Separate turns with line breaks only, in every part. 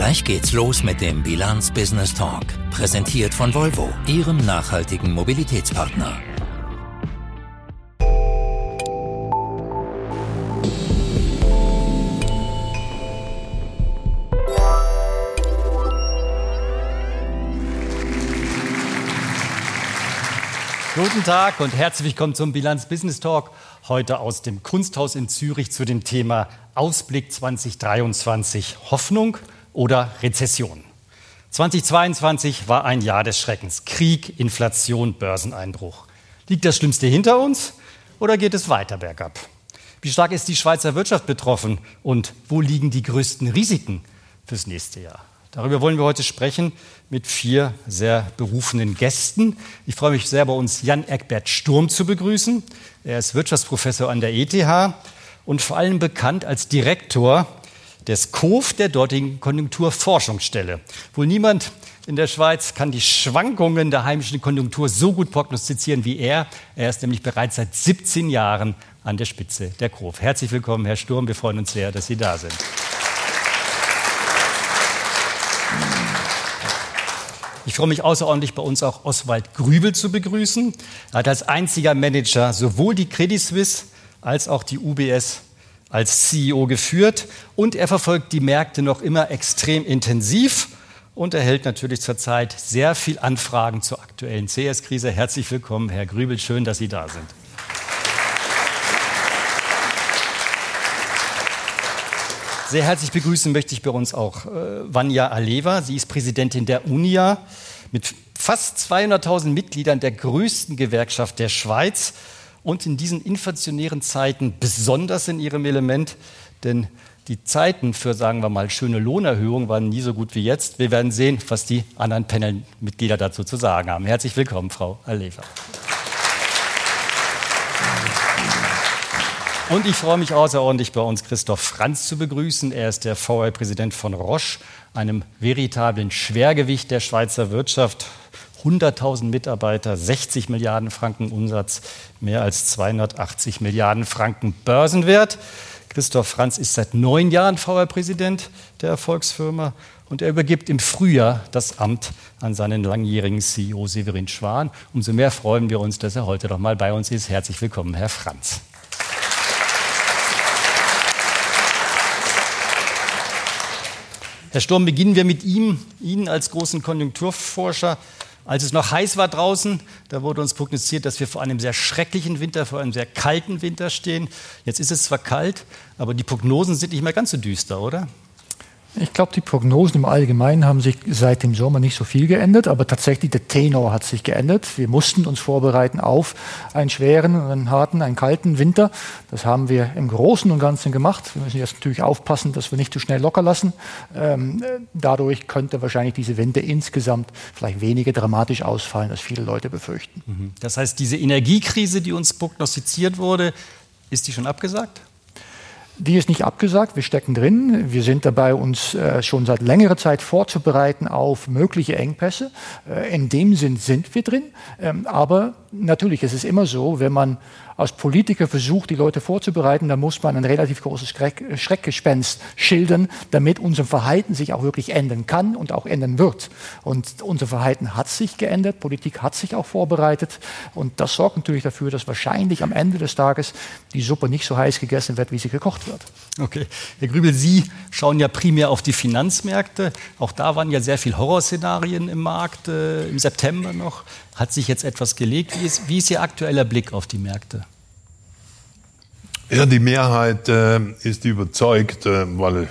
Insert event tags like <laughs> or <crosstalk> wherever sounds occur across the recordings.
Gleich geht's los mit dem Bilanz Business Talk, präsentiert von Volvo, Ihrem nachhaltigen Mobilitätspartner.
Guten Tag und herzlich willkommen zum Bilanz Business Talk. Heute aus dem Kunsthaus in Zürich zu dem Thema Ausblick 2023. Hoffnung oder Rezession. 2022 war ein Jahr des Schreckens. Krieg, Inflation, Börseneinbruch. Liegt das Schlimmste hinter uns oder geht es weiter bergab? Wie stark ist die Schweizer Wirtschaft betroffen und wo liegen die größten Risiken fürs nächste Jahr? Darüber wollen wir heute sprechen mit vier sehr berufenen Gästen. Ich freue mich sehr, bei uns Jan Eckbert Sturm zu begrüßen. Er ist Wirtschaftsprofessor an der ETH und vor allem bekannt als Direktor des KOF, der dortigen Konjunkturforschungsstelle. Wohl niemand in der Schweiz kann die Schwankungen der heimischen Konjunktur so gut prognostizieren wie er. Er ist nämlich bereits seit 17 Jahren an der Spitze der KOF. Herzlich willkommen, Herr Sturm. Wir freuen uns sehr, dass Sie da sind. Ich freue mich außerordentlich, bei uns auch Oswald Grübel zu begrüßen. Er hat als einziger Manager sowohl die Credit Suisse als auch die UBS als CEO geführt und er verfolgt die Märkte noch immer extrem intensiv und erhält natürlich zurzeit sehr viel Anfragen zur aktuellen CS-Krise. Herzlich willkommen, Herr Grübel, schön, dass Sie da sind. Sehr herzlich begrüßen möchte ich bei uns auch äh, Vanja Aleva. Sie ist Präsidentin der UNIA mit fast 200.000 Mitgliedern der größten Gewerkschaft der Schweiz und in diesen inflationären Zeiten besonders in ihrem Element, denn die Zeiten für, sagen wir mal, schöne Lohnerhöhungen waren nie so gut wie jetzt. Wir werden sehen, was die anderen Panelmitglieder dazu zu sagen haben. Herzlich willkommen, Frau Aleva. Und ich freue mich außerordentlich, bei uns Christoph Franz zu begrüßen. Er ist der VR-Präsident von Roche, einem veritablen Schwergewicht der Schweizer Wirtschaft. 100.000 Mitarbeiter, 60 Milliarden Franken Umsatz, mehr als 280 Milliarden Franken Börsenwert. Christoph Franz ist seit neun Jahren VR-Präsident der Erfolgsfirma und er übergibt im Frühjahr das Amt an seinen langjährigen CEO Severin Schwan. Umso mehr freuen wir uns, dass er heute noch mal bei uns ist. Herzlich willkommen, Herr Franz. Herr Sturm, beginnen wir mit ihm, Ihnen als großen Konjunkturforscher. Als es noch heiß war draußen, da wurde uns prognostiziert, dass wir vor einem sehr schrecklichen Winter, vor einem sehr kalten Winter stehen. Jetzt ist es zwar kalt, aber die Prognosen sind nicht mehr ganz so düster, oder?
Ich glaube, die Prognosen im Allgemeinen haben sich seit dem Sommer nicht so viel geändert, aber tatsächlich der Tenor hat sich geändert. Wir mussten uns vorbereiten auf einen schweren, einen harten, einen kalten Winter. Das haben wir im Großen und Ganzen gemacht. Wir müssen jetzt natürlich aufpassen, dass wir nicht zu schnell locker lassen. Ähm, dadurch könnte wahrscheinlich diese Winter insgesamt vielleicht weniger dramatisch ausfallen, als viele Leute befürchten.
Mhm. Das heißt, diese Energiekrise, die uns prognostiziert wurde, ist die schon abgesagt?
Die ist nicht abgesagt, wir stecken drin. Wir sind dabei, uns äh, schon seit längerer Zeit vorzubereiten auf mögliche Engpässe. Äh, in dem Sinn sind wir drin. Ähm, aber natürlich, es ist immer so, wenn man als Politiker versucht, die Leute vorzubereiten, dann muss man ein relativ großes Schreck, Schreckgespenst schildern, damit unser Verhalten sich auch wirklich ändern kann und auch ändern wird. Und unser Verhalten hat sich geändert, Politik hat sich auch vorbereitet und das sorgt natürlich dafür, dass wahrscheinlich am Ende des Tages die Suppe nicht so heiß gegessen wird, wie sie gekocht wird.
Okay. Herr Grübel, Sie schauen ja primär auf die Finanzmärkte. Auch da waren ja sehr viele Horrorszenarien im Markt äh, im September noch. Hat sich jetzt etwas gelegt? Wie ist, wie ist Ihr aktueller Blick auf die Märkte?
Ja, die Mehrheit äh, ist überzeugt, äh, weil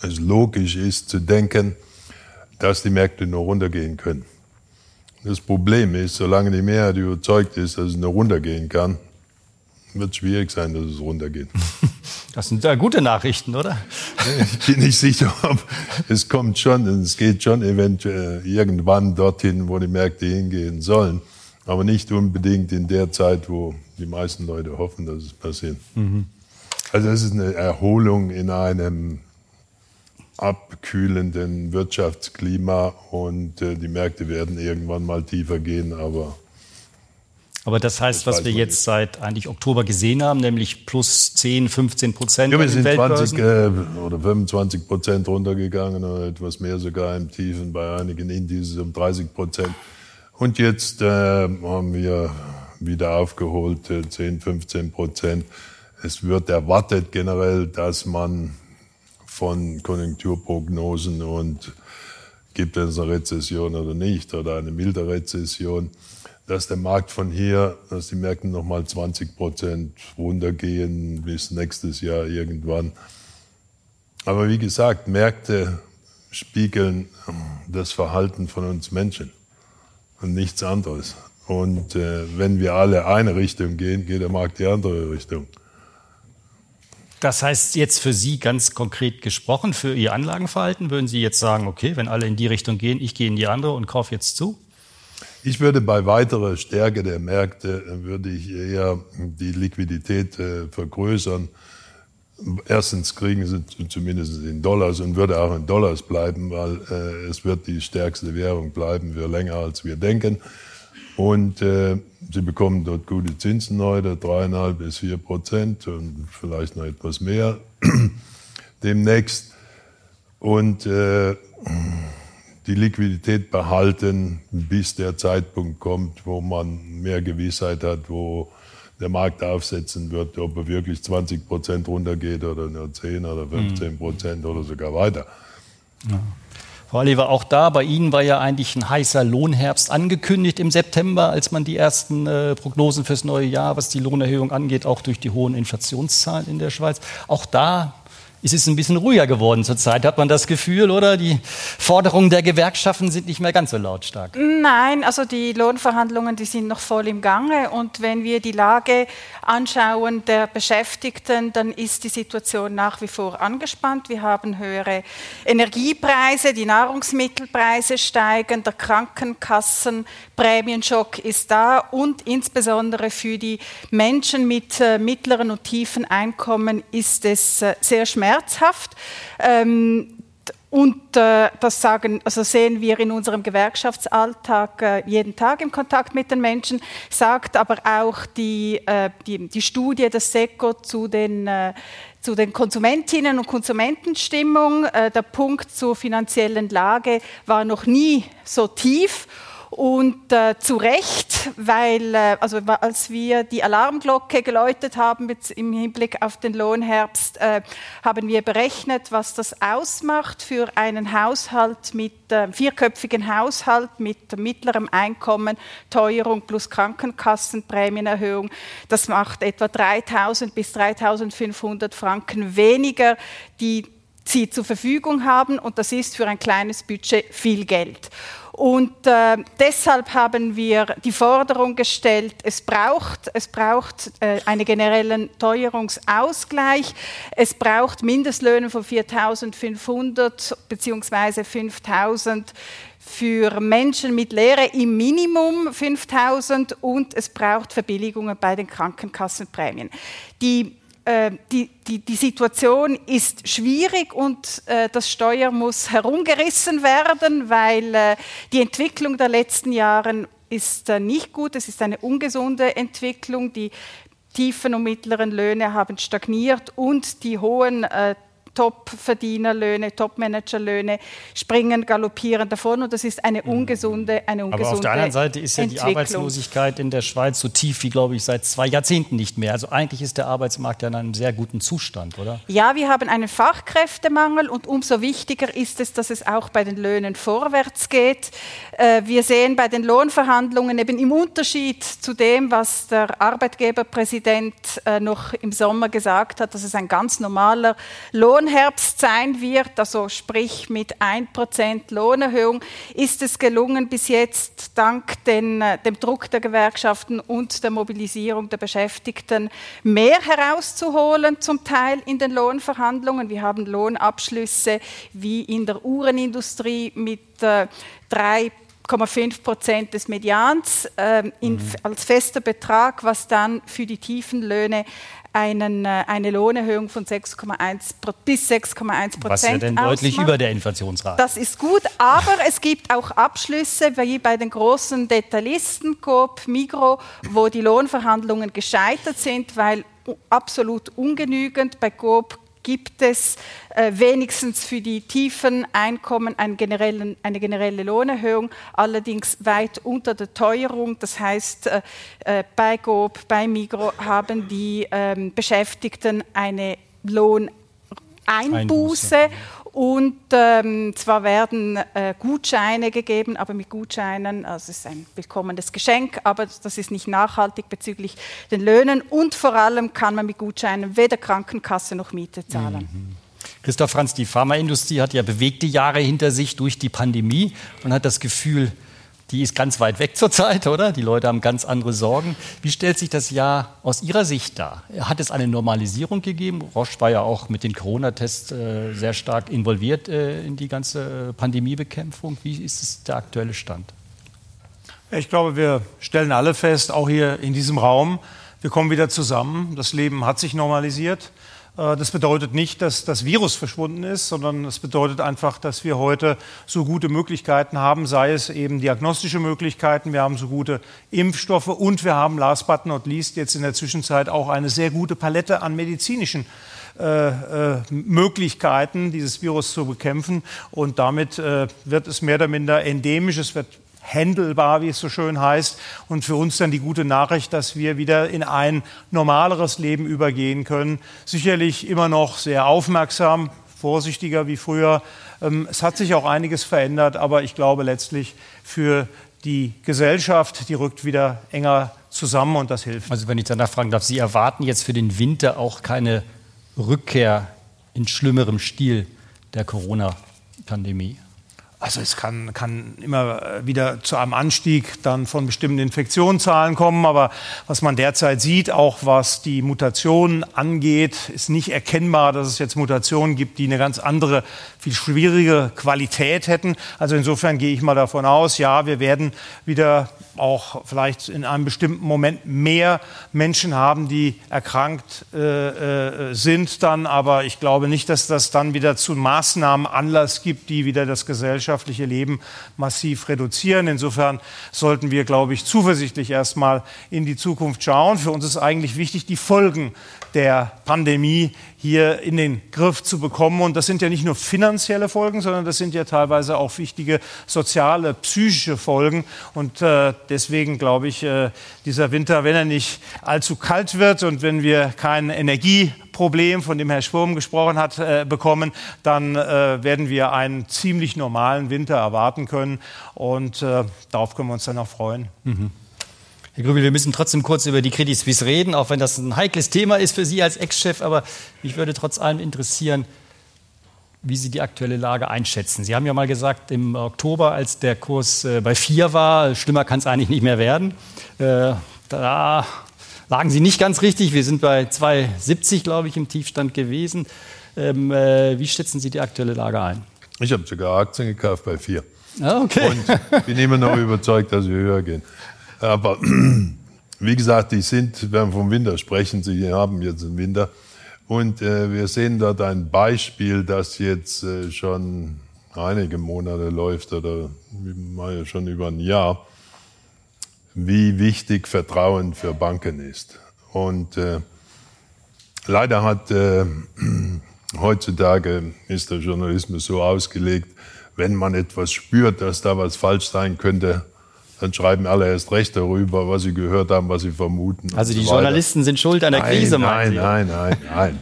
es logisch ist zu denken, dass die Märkte nur runtergehen können. Das Problem ist, solange die Mehrheit überzeugt ist, dass es nur runtergehen kann, wird schwierig sein, dass es runtergeht. <laughs>
Das sind ja gute Nachrichten, oder?
Ich bin nicht sicher, ob es kommt schon, es geht schon eventuell irgendwann dorthin, wo die Märkte hingehen sollen, aber nicht unbedingt in der Zeit, wo die meisten Leute hoffen, dass es passiert. Mhm. Also es ist eine Erholung in einem abkühlenden Wirtschaftsklima und äh, die Märkte werden irgendwann mal tiefer gehen, aber
Aber das heißt, das was wir jetzt nicht. seit eigentlich Oktober gesehen haben, nämlich plus 10, 15 Prozent.
Ja, wir sind 20 äh, oder 25 Prozent runtergegangen oder etwas mehr sogar im Tiefen, bei einigen Indizes um 30 Prozent. Und jetzt äh, haben wir wieder aufgeholt, 10, 15 Prozent. Es wird erwartet generell, dass man von Konjunkturprognosen und gibt es eine Rezession oder nicht oder eine milde Rezession, dass der Markt von hier, dass die Märkte nochmal 20 Prozent runtergehen bis nächstes Jahr irgendwann. Aber wie gesagt, Märkte spiegeln das Verhalten von uns Menschen und nichts anderes. Und äh, wenn wir alle eine Richtung gehen, geht der Markt die andere Richtung.
Das heißt jetzt für Sie ganz konkret gesprochen, für Ihr Anlagenverhalten, würden Sie jetzt sagen, okay, wenn alle in die Richtung gehen, ich gehe in die andere und kaufe jetzt zu?
Ich würde bei weiterer Stärke der Märkte, äh, würde ich eher die Liquidität äh, vergrößern. Erstens kriegen sie zumindest in Dollars und würde auch in Dollars bleiben, weil äh, es wird die stärkste Währung bleiben für länger als wir denken. Und äh, sie bekommen dort gute Zinsen heute, dreieinhalb bis vier Prozent und vielleicht noch etwas mehr <clears throat> demnächst. Und äh, die Liquidität behalten, bis der Zeitpunkt kommt, wo man mehr Gewissheit hat, wo der Markt aufsetzen wird, ob er wirklich 20 Prozent runtergeht oder nur 10 oder 15 Prozent mhm. oder sogar weiter.
Ja. Frau Oliver, auch da, bei Ihnen war ja eigentlich ein heißer Lohnherbst angekündigt im September, als man die ersten äh, Prognosen fürs neue Jahr, was die Lohnerhöhung angeht, auch durch die hohen Inflationszahlen in der Schweiz. Auch da ist es ein bisschen ruhiger geworden zurzeit, hat man das Gefühl, oder? Die Forderungen der Gewerkschaften sind nicht mehr ganz so lautstark.
Nein, also die Lohnverhandlungen, die sind noch voll im Gange. Und wenn wir die Lage anschauen der Beschäftigten, dann ist die Situation nach wie vor angespannt. Wir haben höhere Energiepreise, die Nahrungsmittelpreise steigen, der Krankenkassenprämienschock ist da und insbesondere für die Menschen mit äh, mittleren und tiefen Einkommen ist es äh, sehr schmerzhaft schmerzhaft. Ähm, und äh, das sagen, also sehen wir in unserem Gewerkschaftsalltag äh, jeden Tag im Kontakt mit den Menschen, sagt aber auch die, äh, die, die, Studie des SECO zu den, äh, zu den Konsumentinnen und Konsumentenstimmung. Äh, der Punkt zur finanziellen Lage war noch nie so tief. Und äh, zu Recht, weil äh, also als wir die Alarmglocke geläutet haben im Hinblick auf den Lohnherbst, äh, haben wir berechnet, was das ausmacht für einen Haushalt mit äh, vierköpfigen Haushalt mit mittlerem Einkommen, Teuerung plus Krankenkassenprämienerhöhung. Das macht etwa 3.000 bis 3.500 Franken weniger, die sie zur Verfügung haben und das ist für ein kleines Budget viel Geld. Und äh, deshalb haben wir die Forderung gestellt, es braucht, es braucht äh, einen generellen Teuerungsausgleich, es braucht Mindestlöhne von 4.500 bzw. 5.000 für Menschen mit Lehre im Minimum 5000 und es braucht Verbilligungen bei den Krankenkassenprämien. Die die, die, die, Situation ist schwierig und äh, das Steuer muss herumgerissen werden, weil äh, die Entwicklung der letzten Jahre ist äh, nicht gut. Es ist eine ungesunde Entwicklung. Die tiefen und mittleren Löhne haben stagniert und die hohen äh, Top-Verdienerlöhne, Top-Managerlöhne springen, galoppieren davon und das ist eine mhm. ungesunde, eine ungesunde
Aber auf der anderen Seite ist ja die Arbeitslosigkeit in der Schweiz so tief wie, glaube ich, seit zwei Jahrzehnten nicht mehr. Also eigentlich ist der Arbeitsmarkt ja in einem sehr guten Zustand, oder?
Ja, wir haben einen Fachkräftemangel und umso wichtiger ist es, dass es auch bei den Löhnen vorwärts geht. Äh, wir sehen bei den Lohnverhandlungen eben im Unterschied zu dem, was der Arbeitgeberpräsident äh, noch im Sommer gesagt hat, dass es ein ganz normaler Lohn Lohnherbst sein wird, also sprich mit 1% Lohnerhöhung, ist es gelungen, bis jetzt dank den, äh, dem Druck der Gewerkschaften und der Mobilisierung der Beschäftigten mehr herauszuholen, zum Teil in den Lohnverhandlungen. Wir haben Lohnabschlüsse wie in der Uhrenindustrie mit äh, drei 0,5 Prozent des Medians äh, in, mhm. als fester Betrag, was dann für die tiefen Löhne einen, äh, eine Lohnerhöhung von 6,1 bis 6,1 Prozent
Was ja denn deutlich über der Inflationsrate.
Das ist gut, aber es gibt auch Abschlüsse wie bei den großen Detailisten, Coop, Migro, wo die Lohnverhandlungen gescheitert sind, weil absolut ungenügend. Bei Coop gibt es äh, wenigstens für die tiefen Einkommen eine generelle, eine generelle Lohnerhöhung, allerdings weit unter der Teuerung. Das heißt, äh, äh bei GOB, bei Migro haben die ähm, Beschäftigten eine Lohneinbuße. Einbuße. Und ähm, zwar werden äh, Gutscheine gegeben, aber mit Gutscheinen, also es ist ein willkommenes Geschenk, aber das ist nicht nachhaltig bezüglich den Löhnen. Und vor allem kann man mit Gutscheinen weder Krankenkasse noch Miete zahlen. Mhm.
Christoph Franz, die Pharmaindustrie hat ja bewegte Jahre hinter sich durch die Pandemie und hat das Gefühl, die ist ganz weit weg zurzeit, oder? Die Leute haben ganz andere Sorgen. Wie stellt sich das Jahr aus Ihrer Sicht dar? Hat es eine Normalisierung gegeben? Roche war ja auch mit den Corona-Tests äh, sehr stark involviert äh, in die ganze äh, Pandemiebekämpfung. Wie ist es der aktuelle Stand?
Ich glaube, wir stellen alle fest, auch hier in diesem Raum, wir kommen wieder zusammen. Das Leben hat sich normalisiert. Äh, das bedeutet nicht, dass das Virus verschwunden ist, sondern es bedeutet einfach, dass wir heute so gute Möglichkeiten haben, sei es eben diagnostische Möglichkeiten, wir haben so gute Impfstoffe und wir haben last but not least jetzt in der Zwischenzeit auch eine sehr gute Palette an medizinischen äh, äh, Möglichkeiten, dieses Virus zu bekämpfen. Und damit äh, wird es mehr oder minder endemisch. Es wird händelbar, wie es so schön heißt. Und für uns dann die gute Nachricht, dass wir wieder in ein normaleres Leben übergehen können. Sicherlich immer noch sehr aufmerksam, vorsichtiger wie früher. Ähm, es hat sich auch einiges verändert, aber ich glaube letztlich für die Gesellschaft, die rückt wieder enger zusammen und das hilft.
Also wenn ich danach fragen darf, Sie erwarten jetzt für den Winter auch keine Rückkehr in schlimmerem Stil der Corona-Pandemie?
Also es kann, kann immer äh, wieder zu einem Anstieg dann von bestimmten Infektionszahlen kommen, aber was man derzeit sieht, auch was die Mutationen angeht, ist nicht erkennbar, dass es jetzt Mutationen gibt, die eine ganz andere, viel schwierige Qualität hätten. Also insofern gehe ich mal davon aus, ja, wir werden wieder auch vielleicht in einem bestimmten Moment mehr Menschen haben, die erkrankt äh, äh, sind dann, aber ich glaube nicht, dass das dann wieder zu Maßnahmen Anlass gibt, die wieder das gesellschaftliche Leben massiv reduzieren. Insofern sollten wir, glaube ich, zuversichtlich erstmal in die Zukunft schauen. Für uns ist eigentlich wichtig, die Folgen der Pandemie hier in den Griff zu bekommen. Und das sind ja nicht nur finanzielle Folgen, sondern das sind ja teilweise auch wichtige soziale, psychische Folgen. Und äh, deswegen glaube ich, äh, dieser Winter, wenn er nicht allzu kalt wird und wenn wir kein Energieproblem, von dem Herr Schwurm gesprochen hat, äh, bekommen, dann äh, werden wir einen ziemlich normalen Winter erwarten können. Und äh, darauf können wir uns dann auch freuen. Mhm.
Herr Grübel, wir müssen trotzdem kurz über die Credit Suisse reden, auch wenn das ein heikles Thema ist für Sie als Ex-Chef. Aber mich würde trotz allem interessieren, wie Sie die aktuelle Lage einschätzen. Sie haben ja mal gesagt, im Oktober, als der Kurs äh, bei 4 war, schlimmer kann es eigentlich nicht mehr werden. Äh, da lagen Sie nicht ganz richtig. Wir sind bei 2,70, glaube ich, im Tiefstand gewesen. Ähm, äh, wie schätzen Sie die aktuelle Lage ein?
Ich habe sogar Aktien gekauft bei 4.
Ah, okay.
Und bin immer noch <laughs> überzeugt, dass wir höher gehen. Aber <clears throat> wie gesagt, die sind, wenn wir vom Winter sprechen, sie haben jetzt einen Winter. Und äh, wir sehen dort ein Beispiel, das jetzt äh, schon einige Monate läuft oder schon über ein Jahr, wie wichtig Vertrauen für Banken ist. Und äh, leider hat äh, <clears throat> heutzutage ist der Journalismus so ausgelegt, wenn man etwas spürt, dass da was falsch sein könnte, dann schreiben alle erst recht darüber, was sie gehört haben, was sie vermuten.
Also die so Journalisten sind schuld an der
nein,
Krise,
Nein, nein, nein, nein.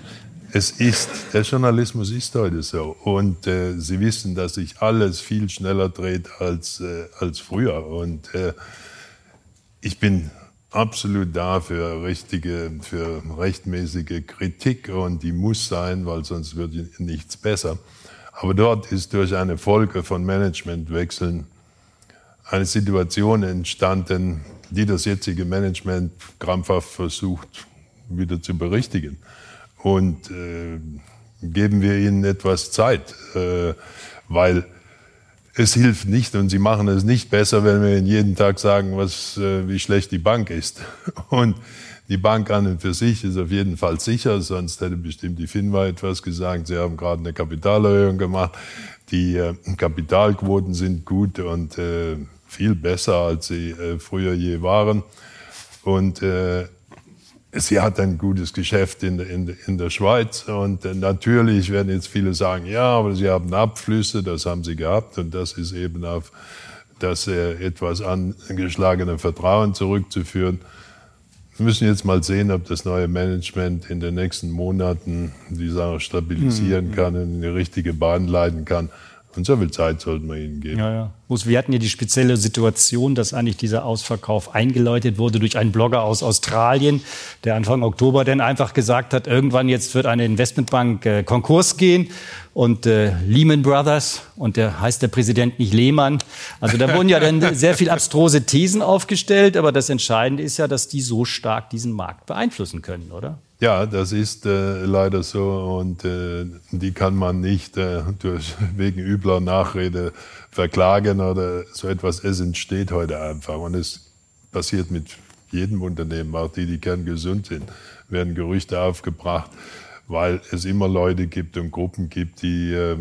Es ist, der Journalismus ist heute so. Und äh, Sie wissen, dass sich alles viel schneller dreht als, äh, als früher. Und äh, ich bin absolut da für richtige, für rechtmäßige Kritik und die muss sein, weil sonst wird nichts besser. Aber dort ist durch eine Folge von Managementwechseln eine Situation entstanden, die das jetzige Management krampfhaft versucht wieder zu berichtigen. Und äh, geben wir ihnen etwas Zeit, äh, weil es hilft nicht und sie machen es nicht besser, wenn wir ihnen jeden Tag sagen, was, äh, wie schlecht die Bank ist. <laughs> Und die Bank an und für sich ist auf jeden Fall sicher, sonst hätte bestimmt die FINMA etwas gesagt. Sie haben gerade eine Kapitalerhöhung gemacht. Die äh, Kapitalquoten sind gut und äh, viel besser, als sie äh, früher je waren. Und äh, sie hat ein gutes Geschäft in, in, in der Schweiz. Und äh, natürlich werden jetzt viele sagen, ja, aber sie haben Abflüsse, das haben sie gehabt. Und das ist eben auf das äh, etwas angeschlagene Vertrauen zurückzuführen. Wir müssen jetzt mal sehen, ob das neue Management in den nächsten Monaten die Sache stabilisieren mhm. kann und in die richtige Bahn leiten kann. Und so viel Zeit sollten wir ihnen geben.
Ja, ja. Wir hatten ja die spezielle Situation, dass eigentlich dieser Ausverkauf eingeläutet wurde durch einen Blogger aus Australien, der Anfang Oktober dann einfach gesagt hat, irgendwann jetzt wird eine Investmentbank äh, Konkurs gehen und äh, Lehman Brothers und der heißt der Präsident nicht Lehmann. Also da wurden ja dann <laughs> sehr viel abstruse Thesen aufgestellt, aber das Entscheidende ist ja, dass die so stark diesen Markt beeinflussen können, oder?
Ja, das ist äh, leider so und äh, die kann man nicht äh, durch, <laughs> wegen übler Nachrede verklagen oder so etwas. Es entsteht heute einfach und es passiert mit jedem Unternehmen, auch die, die kerngesund sind, werden Gerüchte aufgebracht, weil es immer Leute gibt und Gruppen gibt, die äh,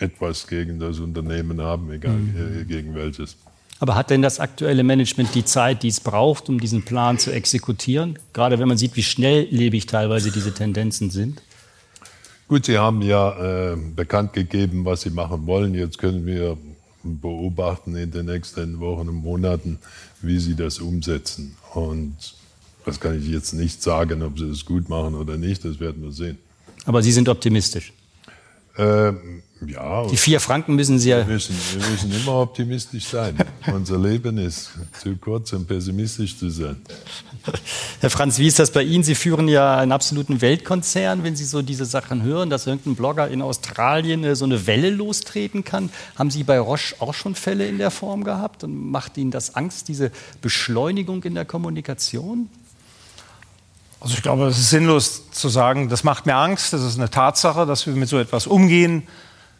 etwas gegen das Unternehmen haben, egal mhm. Äh, gegen welches.
Aber hat denn das aktuelle Management die Zeit, die es braucht, um diesen Plan zu exekutieren? Gerade wenn man sieht, wie schnelllebig teilweise diese Tendenzen sind.
Gut, Sie haben ja äh, bekannt gegeben, was Sie machen wollen. Jetzt können wir beobachten in den nächsten Wochen und Monaten, wie Sie das umsetzen. Und das kann ich jetzt nicht sagen, ob Sie das gut machen oder nicht. Das werden wir sehen.
Aber Sie sind optimistisch.
Äh, ja.
Die vier Franken müssen Sie ja.
Wir müssen, wir müssen immer optimistisch sein. <laughs> Unser Leben ist zu kurz, um pessimistisch zu sein.
Herr Franz, wie ist das bei Ihnen? Sie führen ja einen absoluten Weltkonzern. Wenn Sie so diese Sachen hören, dass irgendein Blogger in Australien äh, so eine Welle lostreten kann, haben Sie bei Roche auch schon Fälle in der Form gehabt? Und macht Ihnen das Angst, diese Beschleunigung in der Kommunikation?
Also ich glaube, es ist sinnlos zu sagen, das macht mir Angst. Das ist eine Tatsache, dass wir mit so etwas umgehen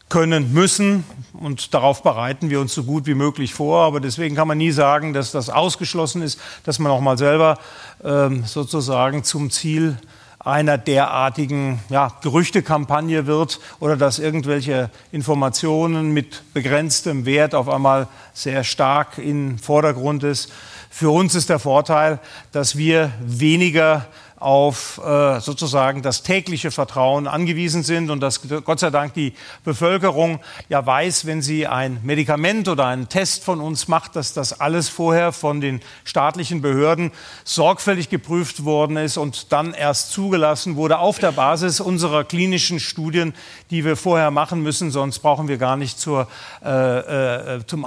können, müssen. Und darauf bereiten wir uns so gut wie möglich vor. Aber deswegen kann man nie sagen, dass das ausgeschlossen ist, dass man auch mal selber ähm, sozusagen zum Ziel einer derartigen ja, Gerüchtekampagne wird oder dass irgendwelche Informationen mit begrenztem Wert auf einmal sehr stark im Vordergrund ist. Für uns ist der Vorteil, dass wir weniger auf äh, sozusagen das tägliche Vertrauen angewiesen sind und dass Gott sei Dank die Bevölkerung ja weiß, wenn sie ein Medikament oder einen Test von uns macht, dass das alles vorher von den staatlichen Behörden sorgfältig geprüft worden ist und dann erst zugelassen wurde auf der Basis unserer klinischen Studien, die wir vorher machen müssen, sonst brauchen wir gar nicht zur, äh, äh, zum,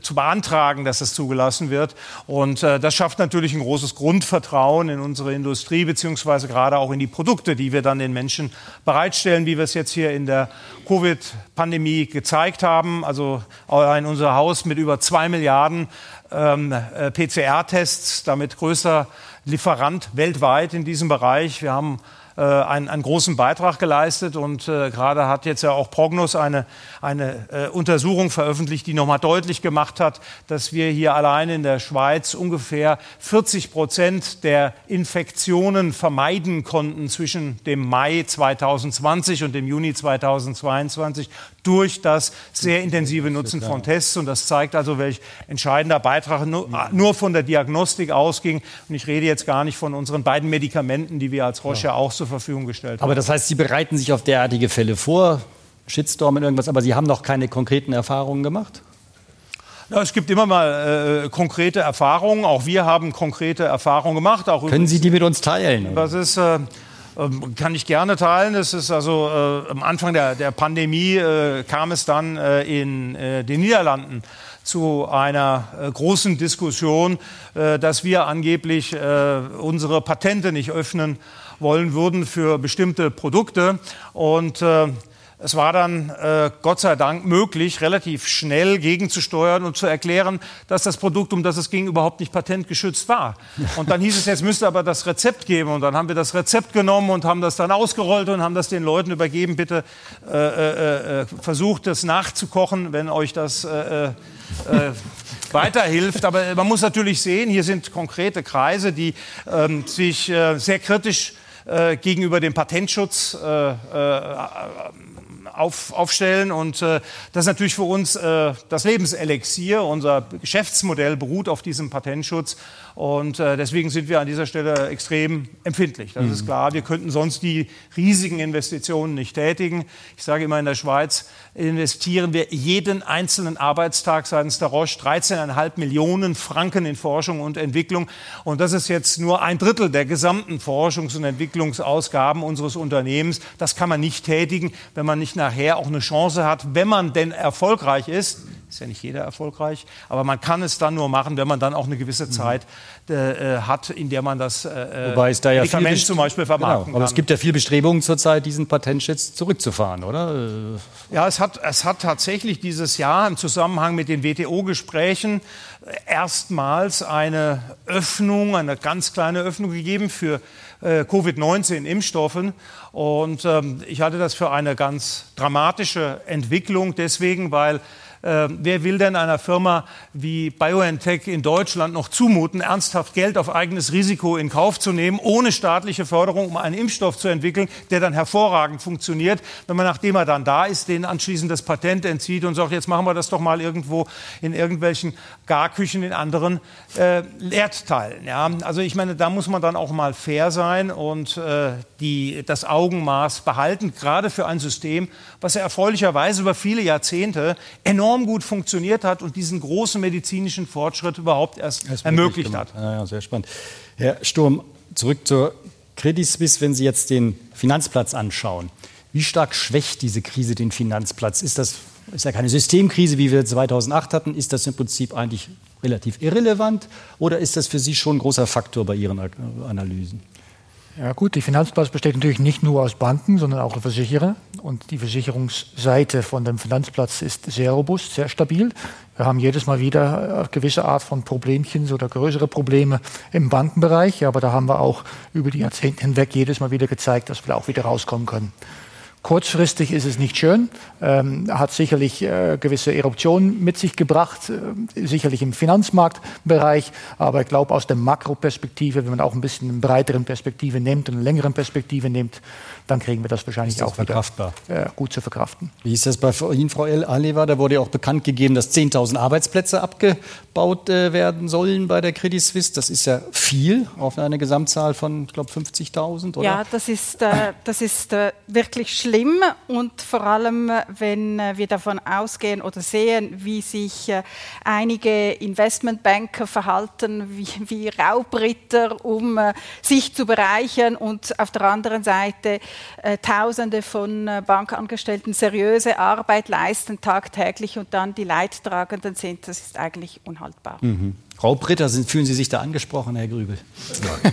zu beantragen, dass es zugelassen wird. Und äh, das schafft natürlich ein großes Grundvertrauen in unsere Industrie beziehungsweise gerade auch in die Produkte, die wir dann den Menschen bereitstellen, wie wir es jetzt hier in der Covid-Pandemie gezeigt haben. Also in unser Haus mit über zwei Milliarden ähm, äh, PCR-Tests, damit größter Lieferant weltweit in diesem Bereich. Wir haben einen, einen, großen Beitrag geleistet und äh, gerade hat jetzt ja auch Prognos eine, eine äh, Untersuchung veröffentlicht, die nochmal deutlich gemacht hat, dass wir hier allein in der Schweiz ungefähr 40 Prozent der Infektionen vermeiden konnten zwischen dem Mai 2020 und dem Juni 2022 durch das sehr intensive Nutzen von Tests. Und das zeigt also, welch entscheidender Beitrag nur, nur, von der Diagnostik ausging. Und ich rede jetzt gar nicht von unseren beiden Medikamenten, die wir als Roche ja. auch zur Verfügung gestellt haben.
Aber das heißt, Sie bereiten sich auf derartige Fälle vor, Shitstorm und irgendwas, aber Sie haben noch keine konkreten Erfahrungen gemacht?
Ja, es gibt immer mal äh, konkrete Erfahrungen. Auch wir haben konkrete Erfahrungen gemacht.
Können Sie die mit uns teilen?
Das ist äh, ähm, kann ich gerne teilen. Das ist also äh, am Anfang der, der Pandemie äh, kam es dann äh, in äh, den Niederlanden zu einer äh, großen Diskussion, äh, dass wir angeblich unsere Patente nicht öffnen wollen würden für bestimmte Produkte und es war dann äh, Gott sei Dank möglich, relativ schnell gegenzusteuern und zu erklären, dass das Produkt, um das es ging, überhaupt nicht patentgeschützt war. Und dann hieß es, jetzt müsste aber das Rezept geben. Und dann haben wir das Rezept genommen und haben das dann ausgerollt und haben das den Leuten übergeben. Bitte äh, äh, äh versucht es nachzukochen, wenn euch das äh, äh, weiterhilft. Aber man muss natürlich sehen, hier sind konkrete Kreise, die ähm, sich sehr kritisch gegenüber dem Patentschutz auf, aufstellen. Und äh, das ist natürlich für uns äh, das Lebenselixier. Unser Geschäftsmodell beruht auf diesem Patentschutz. Und äh, deswegen sind wir an dieser Stelle extrem empfindlich. Das mhm. ist klar. Wir könnten sonst die riesigen Investitionen nicht tätigen. Ich sage immer, in der Schweiz investieren wir jeden einzelnen Arbeitstag seitens der Roche 13,5 Millionen Franken in Forschung und Entwicklung. Und das ist jetzt nur ein Drittel der gesamten Forschungs- und Entwicklungsausgaben unseres Unternehmens. Das kann man nicht tätigen, wenn man nicht nachher auch eine Chance hat, wenn man denn erfolgreich ist, ist ja nicht jeder erfolgreich, aber man kann es dann nur machen, wenn man dann auch eine gewisse mhm. Zeit äh, hat, in der man das
äh, Wobei es da ja Medikament
zum Beispiel vermarkten
genau. Aber es gibt ja viel Bestrebungen zurzeit, diesen Patentschutz zurückzufahren, oder?
Ja, es hat, es hat tatsächlich dieses Jahr im Zusammenhang mit den WTO-Gesprächen erstmals eine Öffnung, eine ganz kleine Öffnung gegeben für äh, Covid-19-Impfstoffen. Und ähm, ich halte das für eine ganz dramatische Entwicklung, deswegen, weil äh, wer will denn einer Firma wie BioNTech in Deutschland noch zumuten, ernsthaft Geld auf eigenes Risiko in Kauf zu nehmen, ohne staatliche Förderung, um einen Impfstoff zu entwickeln, der dann hervorragend funktioniert, wenn man, nachdem er dann da ist, den anschließend das Patent entzieht und sagt, jetzt machen wir das doch mal irgendwo in irgendwelchen Garküchen in anderen äh, Erdteilen. Ja? Also ich meine, da muss man dann auch mal fair sein und äh, die, das Augenmaß behalten, gerade für ein System, was ja erfreulicherweise über viele Jahrzehnte enorm enorm gut funktioniert hat und diesen großen medizinischen Fortschritt überhaupt erst ermöglicht hat.
Ja, ja, sehr spannend. Herr Sturm, zurück zur Credit Suisse, wenn Sie jetzt den Finanzplatz anschauen. Wie stark schwächt diese Krise den Finanzplatz? Ist das ist ja keine Systemkrise, wie wir 2008 hatten. Ist das im Prinzip eigentlich relativ irrelevant oder ist das für Sie schon ein großer Faktor bei Ihren Analysen?
Ja gut, die Finanzplatz besteht natürlich nicht nur aus Banken, sondern auch Versicherer. Und die Versicherungsseite von dem Finanzplatz ist sehr robust, sehr stabil. Wir haben jedes Mal wieder eine gewisse Art von Problemchen oder größere Probleme im Bankenbereich. Aber da haben wir auch über die Jahrzehnte hinweg jedes Mal wieder gezeigt, dass wir da auch wieder rauskommen können. Kurzfristig ist es nicht schön, ähm, hat sicherlich äh, gewisse Eruptionen mit sich gebracht, äh, sicherlich im Finanzmarktbereich, aber ich glaube aus der Makroperspektive, wenn man auch ein bisschen eine breiteren Perspektive nimmt und eine längeren Perspektive nimmt, dann kriegen wir das wahrscheinlich das auch wieder äh, gut zu verkraften.
Wie ist das bei Ihnen, Frau Aleva? Da wurde ja auch bekannt gegeben, dass 10.000 Arbeitsplätze abgebaut äh, werden sollen bei der Credit Suisse. Das ist ja viel auf eine Gesamtzahl von, ich glaube, 50.000, oder?
Ja, das ist, äh, das ist äh, wirklich schlimm und vor allem, wenn äh, wir davon ausgehen oder sehen, wie sich äh, einige Investmentbanker verhalten, wie, wie Raubritter, um sich zu bereichern und auf der anderen Seite äh, Tausende von äh, Bankangestellten seriöse Arbeit leisten tagtäglich und dann die Leidtragenden sind, das ist eigentlich unhaltbar.
Mhm. Raubritter, sind, fühlen Sie sich da angesprochen, Herr Grübel? Nein.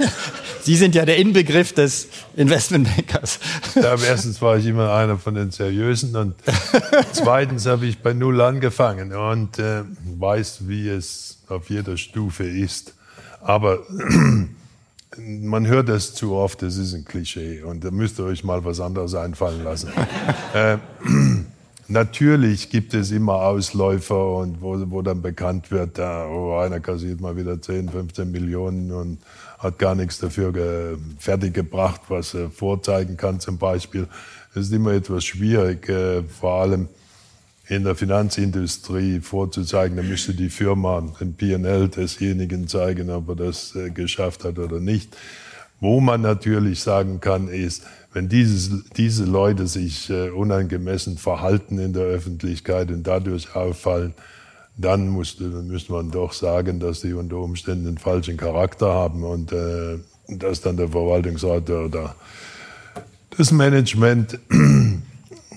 <laughs> Sie sind ja der Inbegriff des Investmentbankers.
Ja, erstens war ich immer einer von den Seriösen und zweitens habe ich bei Null angefangen und äh, weiß, wie es auf jeder Stufe ist. Aber <clears throat> man hört es zu oft, das ist ein Klischee und da müsst ihr euch mal was anderes einfallen lassen. <laughs> äh, <clears throat> natürlich gibt es immer Ausläufer und wo, wo dann bekannt wird, da, oh, einer kassiert mal wieder 10, 15 Millionen und hat gar nichts dafür ge fertig gebracht, was er vorzeigen kann zum Beispiel. Das ist immer etwas schwierig, äh, vor allem in der Finanzindustrie vorzuzeigen. Da müsste die Firma den PL desjenigen zeigen, ob er das äh, geschafft hat oder nicht. Wo man natürlich sagen kann, ist, wenn dieses, diese Leute sich äh, unangemessen verhalten in der Öffentlichkeit und dadurch auffallen, dann muss, muss man doch sagen, dass sie unter Umständen einen falschen Charakter haben und äh, dass dann der Verwaltungsrat oder das Management <clears throat>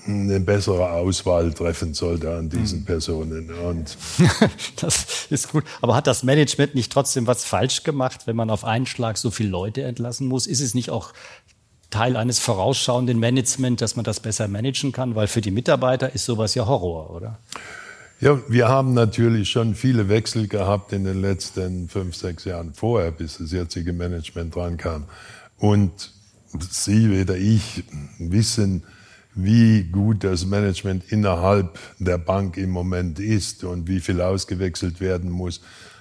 eine bessere Auswahl treffen sollte an diesen mhm. Personen. Und <laughs>
das ist gut. Aber hat das Management nicht trotzdem was falsch gemacht, wenn man auf einen Schlag so viele Leute entlassen muss? Ist es nicht auch Teil eines vorausschauenden Management, dass man das besser managen kann? Weil für die Mitarbeiter ist sowas ja Horror, oder?
Ja, wir haben natürlich schon viele Wechsel gehabt in den letzten fünf, sechs Jahren vorher, bis das jetzige Management dran kam. Und Sie, weder ich, wissen, wie gut das Management innerhalb der Bank im Moment ist und wie viel ausgewechselt werden muss.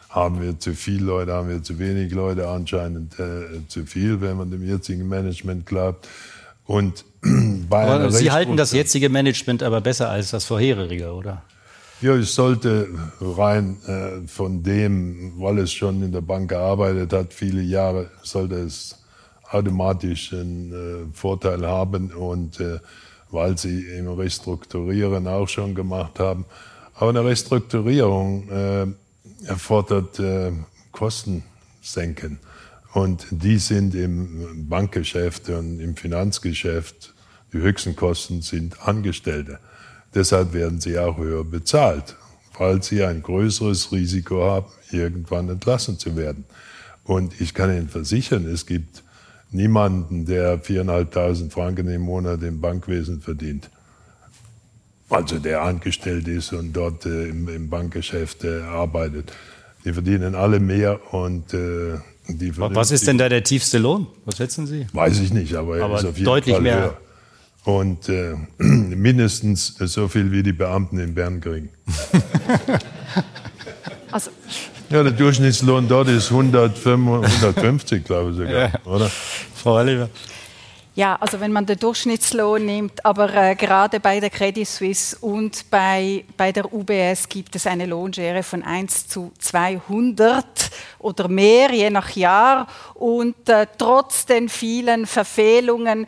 Haben wir zu viele Leute, haben wir zu wenig Leute? Anscheinend äh, zu viel, wenn man dem jetzigen Management glaubt.
Und <clears throat> bei aber Sie halten das jetzige Management aber besser als das vorherige, oder?
Ja, ich sollte rein äh, von dem, weil es schon in der Bank gearbeitet hat, viele Jahre, sollte es automatisch einen äh, Vorteil haben und äh, weil sie im Restrukturieren auch schon gemacht haben. Aber eine Restrukturierung äh, erfordert äh, Kosten. Und die sind im Bankgeschäft und im Finanzgeschäft, die höchsten Kosten sind Angestellte. Deshalb werden sie auch höher bezahlt, weil sie ein größeres Risiko haben, irgendwann entlassen zu werden. Und ich kann Ihnen versichern, es gibt niemanden, der 4.500 Franken im Monat im Bankwesen verdient. Also der angestellt ist und dort äh, im, im, Bankgeschäft äh, arbeitet. Die verdienen alle mehr und äh, die
Was ist denn da der tiefste Lohn? Was schätzen Sie?
Weiß ich nicht, aber, aber
er ist auf jeden deutlich Fall mehr. Höher
und äh, <clears throat> mindestens so viel wie die Beamten in Bern kriegen. <laughs> also, ja, der Durchschnittslohn dort ist 150, glaube ich sogar, ja. oder?
Frau Oliver. Ja, also wenn man den Durchschnittslohn nimmt, aber äh, gerade bei der Credit Suisse und bei, bei der UBS gibt es eine Lohnschere von 1 zu 200 oder mehr, je nach Jahr. Und äh, trotz den vielen Verfehlungen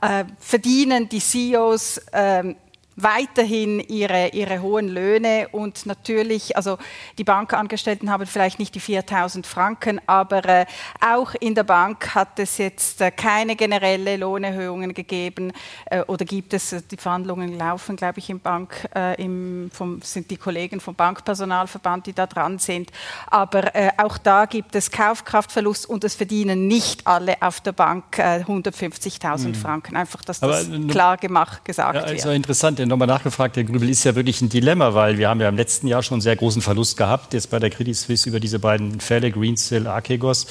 äh, verdienen die CEOs ähm, weiterhin ihre, ihre hohen Löhne und natürlich, also die Bankangestellten haben vielleicht nicht die 4000 Franken, aber äh, auch in der Bank hat es jetzt äh, keine generelle Lohnerhöhungen gegeben äh, oder gibt es, äh, die Verhandlungen laufen, glaube ich, im Bank, äh, im, vom, sind die Kollegen vom Bankpersonalverband, die da dran sind, aber äh, auch da gibt es Kaufkraftverlust und es verdienen nicht alle auf der Bank 150.000 mhm. Franken, einfach, dass das aber, klar gemacht, gesagt ja,
wird. Also interessant, nochmal nachgefragt, Herr Grübel, ist ja wirklich ein Dilemma, weil wir haben ja im letzten Jahr schon einen sehr großen Verlust gehabt, jetzt bei der Credit Suisse über diese beiden Fälle, Greensill, Archegos.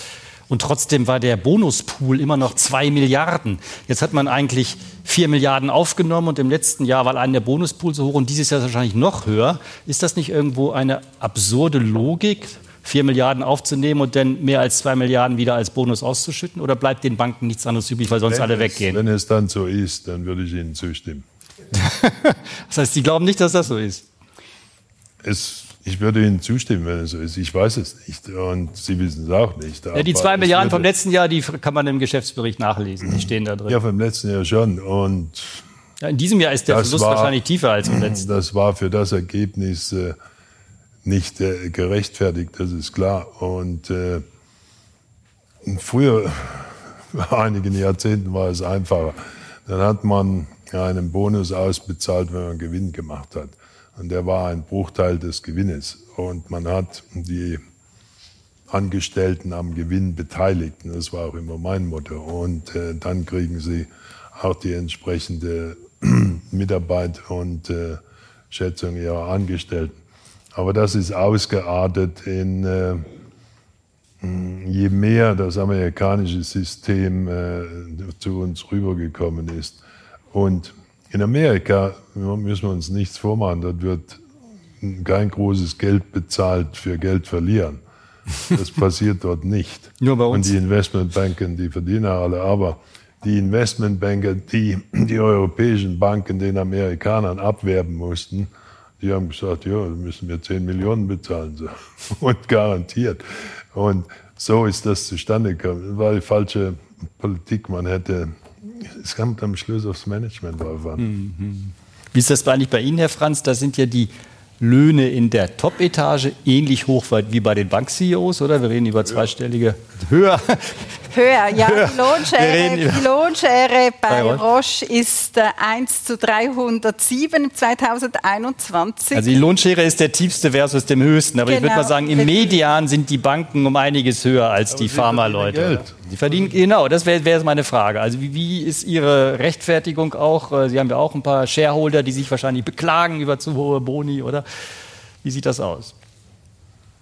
Und trotzdem war der Bonuspool immer noch zwei Milliarden. Jetzt hat man eigentlich vier Milliarden aufgenommen und im letzten Jahr war allein der Bonuspool so hoch und dieses Jahr wahrscheinlich noch höher. Ist das nicht irgendwo eine absurde Logik, vier Milliarden aufzunehmen und dann mehr als zwei Milliarden wieder als Bonus auszuschütten? Oder bleibt den Banken nichts anderes übrig, weil sonst wenn alle
es,
weggehen?
Wenn es dann so ist, dann würde ich Ihnen zustimmen. <laughs>
das heißt, Sie glauben nicht, dass das so ist?
Es, ich würde Ihnen zustimmen, wenn es so ist. Ich weiß es nicht und Sie wissen es auch nicht.
Ja, die zwei Milliarden vom letzten Jahr, die kann man im Geschäftsbericht nachlesen. Die stehen da drin.
Ja, vom letzten Jahr schon. Und
ja, in diesem Jahr ist der Verlust war, wahrscheinlich tiefer als im <clears throat> letzten.
Das war für das Ergebnis äh, nicht äh, gerechtfertigt, das ist klar. Und äh, früher, <laughs> vor einigen Jahrzehnten, war es einfacher. Dann hat man einen Bonus ausbezahlt, wenn man Gewinn gemacht hat. Und der war ein Bruchteil des Gewinnes. Und man hat die Angestellten am Gewinn beteiligt. Und das war auch immer mein Motto. Und äh, dann kriegen sie auch die entsprechende <clears throat> Mitarbeit und äh, Schätzung ihrer Angestellten. Aber das ist ausgeartet in, äh, je mehr das amerikanische System äh, zu uns rübergekommen ist, und in Amerika müssen wir uns nichts vormachen, dort wird kein großes Geld bezahlt für Geld verlieren. Das passiert dort nicht. <laughs>
Nur bei uns.
Und die Investmentbanker, die verdienen alle. Aber die Investmentbanker, die die europäischen Banken den Amerikanern abwerben mussten, die haben gesagt, ja, müssen wir 10 Millionen bezahlen. So. <laughs> Und garantiert. Und so ist das zustande gekommen. Das war die falsche Politik. Man hätte es kommt am Schluss aufs Management drauf an. Mhm.
Wie ist das eigentlich bei Ihnen, Herr Franz? Da sind ja die Löhne in der Top-Etage ähnlich hoch wie bei den Bank-CEOs, oder? Wir reden über zweistellige <laughs> höher.
Höher, ja. Die Lohnschere, die Lohnschere bei Roche ist äh, 1 zu 307 2021.
Also die Lohnschere ist der tiefste versus dem höchsten. Aber genau. ich würde mal sagen, im Median sind die Banken um einiges höher als aber die Pharma-Leute. Die verdienen, genau, das wäre wär meine Frage. Also wie, wie, ist Ihre Rechtfertigung auch? Äh, Sie haben ja auch ein paar Shareholder, die sich wahrscheinlich beklagen über zu hohe Boni, oder? Wie sieht das aus?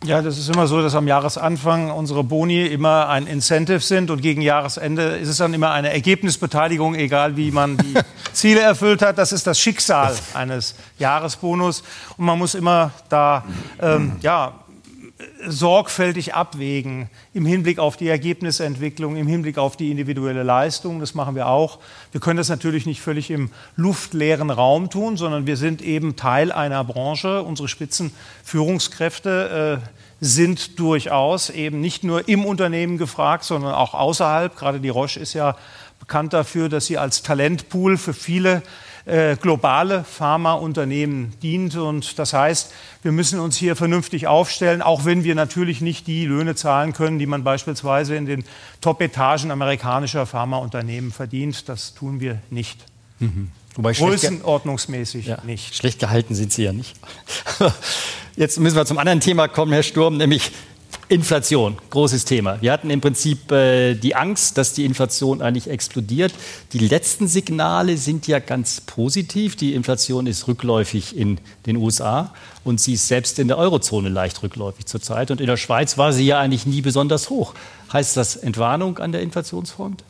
Ja, das ist immer so, dass am Jahresanfang unsere Boni immer ein Incentive sind und gegen Jahresende ist es dann immer eine Ergebnisbeteiligung, egal wie man die <laughs> Ziele erfüllt hat. Das ist das Schicksal eines Jahresbonus und man muss immer da ähm, ja, sorgfältig abwägen im Hinblick auf die Ergebnisentwicklung, im Hinblick auf die individuelle Leistung. Das machen wir auch. Wir können das natürlich nicht völlig im luftleeren Raum tun, sondern wir sind eben Teil einer Branche. Unsere Spitzenführungskräfte äh, sind durchaus eben nicht nur im Unternehmen gefragt, sondern auch außerhalb. Gerade die Roche ist ja bekannt dafür, dass sie als Talentpool für viele äh, globale Pharmaunternehmen dient. Und das heißt, wir müssen uns hier vernünftig aufstellen, auch wenn wir natürlich nicht die Löhne zahlen können, die man beispielsweise in den Top-Etagen amerikanischer Pharmaunternehmen verdient. Das tun wir nicht. Mhm. Wobei Größenordnungsmäßig ja, nicht.
Schlecht gehalten sind Sie ja nicht. <laughs> Jetzt müssen wir zum anderen Thema kommen, Herr Sturm, nämlich Inflation, großes Thema. Wir hatten im Prinzip äh, die Angst, dass die Inflation eigentlich explodiert. Die letzten Signale sind ja ganz positiv. Die Inflation ist rückläufig in den USA und sie ist selbst in der Eurozone leicht rückläufig zurzeit. Und in der Schweiz war sie ja eigentlich nie besonders hoch. Heißt das Entwarnung an der Inflationsfront?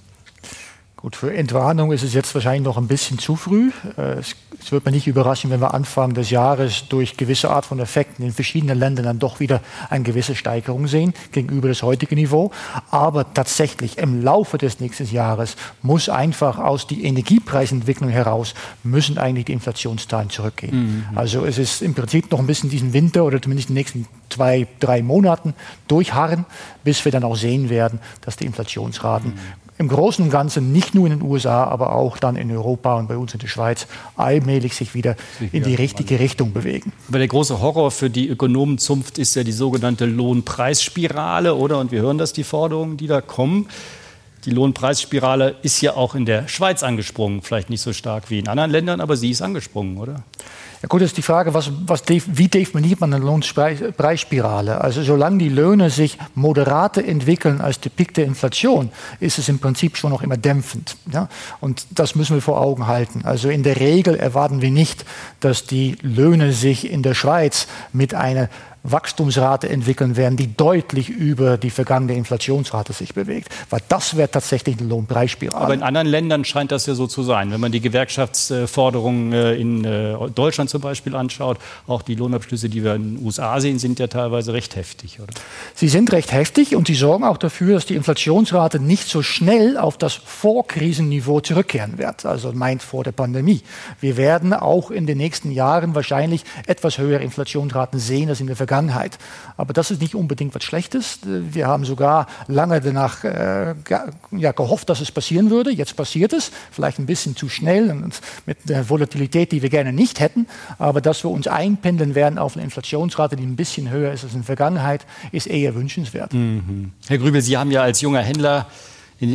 Gut, für Entwarnung ist es jetzt wahrscheinlich noch ein bisschen zu früh. Äh, es, es, wird mich nicht überraschen, wenn wir Anfang des Jahres durch gewisse Art von Effekten in verschiedenen Ländern dann doch wieder eine gewisse Steigerung sehen gegenüber das heutige Niveau. Aber tatsächlich im Laufe des nächsten Jahres muss einfach aus die Energiepreisentwicklung heraus müssen eigentlich die Inflationszahlen zurückgehen. Mhm. Also es ist im Prinzip noch ein bisschen diesen Winter oder zumindest die nächsten zwei, drei Monaten durchharren, bis wir dann auch sehen werden, dass die Inflationsraten mhm im Großen und Ganzen nicht nur in den USA, aber auch dann in Europa und bei uns in der Schweiz allmählich sich wieder in die richtige Richtung bewegen.
Aber der große Horror für die Ökonomenzunft ist ja die sogenannte Lohnpreisspirale, oder? Und wir hören das, die Forderungen, die da kommen. Die Lohnpreisspirale ist ja auch in der Schweiz angesprungen, vielleicht nicht so stark wie in anderen Ländern, aber sie ist angesprungen, oder?
Ja gut, ist die Frage, was, was, wie definiert man eine Lohnpreisspirale? Also solange die Löhne sich moderater entwickeln als die Peak der Inflation, ist es im Prinzip schon noch immer dämpfend. Ja? Und das müssen wir vor Augen halten. Also in der Regel erwarten wir nicht, dass die Löhne sich in der Schweiz mit einer Wachstumsrate entwickeln werden, die deutlich über die vergangene Inflationsrate sich bewegt. Weil das wäre tatsächlich eine Lohnpreisspirale.
Aber in anderen Ländern scheint das ja so zu sein. Wenn man die Gewerkschaftsforderungen äh, in äh, Deutschland zum Beispiel anschaut, auch die Lohnabschlüsse, die wir in den USA sehen, sind ja teilweise recht heftig. Oder?
Sie sind recht heftig und sie sorgen auch dafür, dass die Inflationsrate nicht so schnell auf das Vorkrisenniveau zurückkehren wird, also meint vor der Pandemie. Wir werden auch in den nächsten Jahren wahrscheinlich etwas höhere Inflationsraten sehen als in der Vergangenheit. Vergangenheit. Aber das ist nicht unbedingt was Schlechtes. Wir haben sogar lange danach äh, ja, gehofft, dass es passieren würde. Jetzt passiert es, vielleicht ein bisschen zu schnell und mit der Volatilität, die wir gerne nicht hätten. Aber dass wir uns einpendeln werden auf eine Inflationsrate, die ein bisschen höher ist als in der Vergangenheit, ist eher wünschenswert.
Mhm. Herr Grübel, Sie haben ja als junger Händler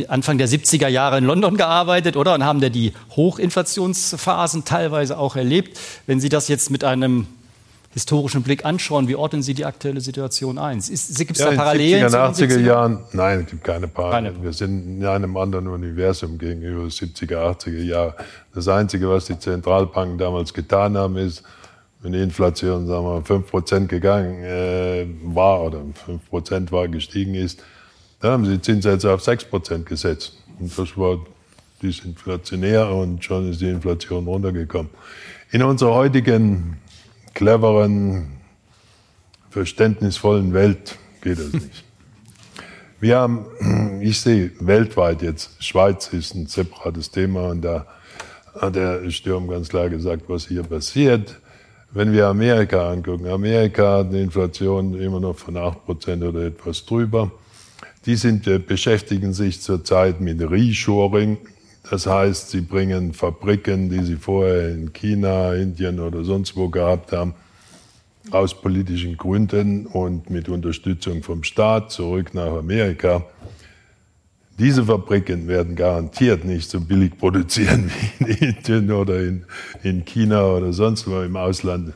Anfang der 70er Jahre in London gearbeitet, oder? Und haben da die Hochinflationsphasen teilweise auch erlebt. Wenn Sie das jetzt mit einem historischen Blick anschauen, wie ordnen Sie die aktuelle Situation ein? Gibt es ja, da Parallelen?
In den 70er, 80er Jahren, nein, es gibt keine Parallelen. Wir sind in einem anderen Universum gegenüber 70er, 80er Jahren. Das Einzige, was die Zentralbanken damals getan haben, ist, wenn die Inflation, sagen wir, 5% gegangen äh, war oder 5% war gestiegen ist, dann haben sie Zinssätze auf 6% gesetzt. Und das war disinflationär und schon ist die Inflation runtergekommen. In unserer heutigen cleveren, verständnisvollen Welt geht das nicht. <laughs> Wir haben, ich sehe weltweit jetzt, Schweiz ist ein separates Thema und da hat der Sturm ganz klar gesagt, was hier passiert. Wenn wir Amerika angucken, Amerika hat eine Inflation immer noch von 8% oder etwas drüber. Die sind, äh, beschäftigen sich zurzeit mit Reshoring. Das heißt, sie bringen Fabriken, die sie vorher in China, Indien oder sonst wo gehabt haben, aus politischen Gründen und mit Unterstützung vom Staat zurück nach Amerika. Diese Fabriken werden garantiert nicht so billig produzieren <laughs> wie in Indien oder in, in China oder sonst wo im Ausland.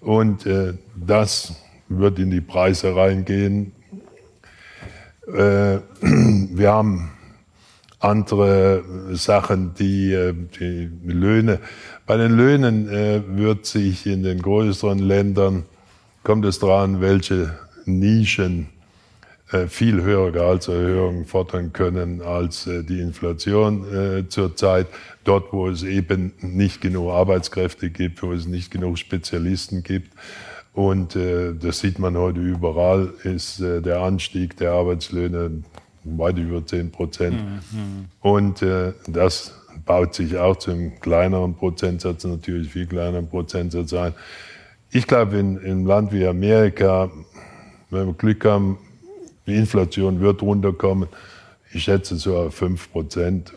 Und äh, das wird in die Preise reingehen. Äh, <clears throat> wir haben andere Sachen, die, äh, die Löhne. Bei den Löhnen äh, wird sich in den größeren Ländern, kommt es daran, welche Nischen äh, viel höhere Gehaltserhöhungen fordern können als äh, die Inflation äh, zurzeit. Dort, wo es eben nicht genug Arbeitskräfte gibt, wo es nicht genug Spezialisten gibt. Und äh, das sieht man heute überall, ist äh, der Anstieg der Arbeitslöhne weit über 10 Prozent. Mhm. Und äh, das baut sich auch zu einem kleineren Prozentsatz, natürlich viel kleineren Prozentsatz ein. Ich glaube, in, in einem Land wie Amerika, wenn wir Glück haben, die Inflation wird runterkommen. Ich schätze so auf 5 Prozent.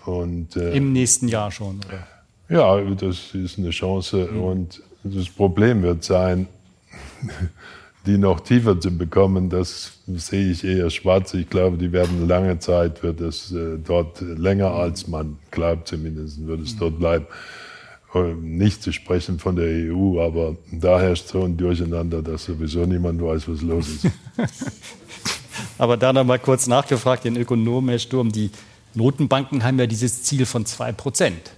äh, Im nächsten Jahr schon, oder?
Ja, das ist eine Chance. Mhm. Und das Problem wird sein, die noch tiefer zu bekommen, das sehe ich eher schwarz. Ich glaube, die werden lange Zeit, wird es äh, dort länger als man glaubt, zumindest wird es dort bleiben. Ähm, nicht zu sprechen von der EU, aber da herrscht so ein Durcheinander, dass sowieso niemand weiß, was los ist. <laughs>
aber da noch mal kurz nachgefragt, den Ökonomen, Herr Sturm, die Notenbanken haben ja dieses Ziel von 2 Prozent.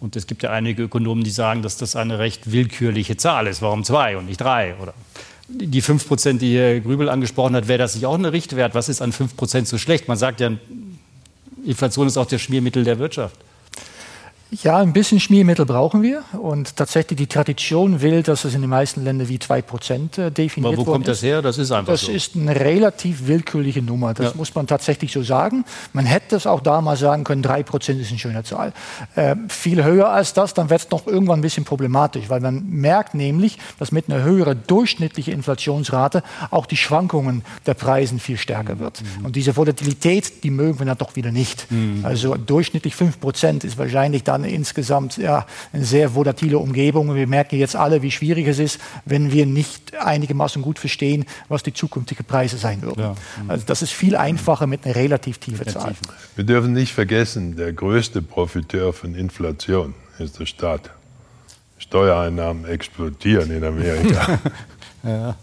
Und es gibt ja einige Ökonomen, die sagen, dass das eine recht willkürliche Zahl ist. Warum zwei und nicht drei? Oder die 5 Prozent, die Herr Grübel angesprochen hat, wäre das nicht auch ein Richtwert? Was ist an 5 Prozent so schlecht? Man sagt ja, Inflation ist auch das Schmiermittel der Wirtschaft.
Ja, ein bisschen Schmiermittel brauchen wir. Und tatsächlich die Tradition will, dass es in den meisten Ländern wie 2% äh, definiert
Aber wo kommt das her? Das ist einfach
das
so.
Das ist eine relativ willkürliche Nummer. Das ja. muss man tatsächlich so sagen. Man hätte es auch damals sagen können, 3% ist eine schöne Zahl. Äh, viel höher als das, dann wird es noch irgendwann ein bisschen problematisch, weil man merkt nämlich, dass mit einer höheren durchschnittlichen Inflationsrate auch die Schwankungen der Preise viel stärker wird. Mhm. Und diese Volatilität, die mögen wir dann doch wieder nicht. Mhm. Also durchschnittlich 5% ist wahrscheinlich dann dann insgesamt ja, eine sehr volatile Umgebung. Wir merken jetzt alle, wie schwierig es ist, wenn wir nicht einigermaßen gut verstehen, was die zukünftigen Preise sein würden. Ja. Also das ist viel einfacher mit einer relativ tiefen Zahl.
Wir dürfen nicht vergessen, der größte Profiteur von Inflation ist der Staat. Steuereinnahmen explodieren in Amerika. <laughs>
Ja,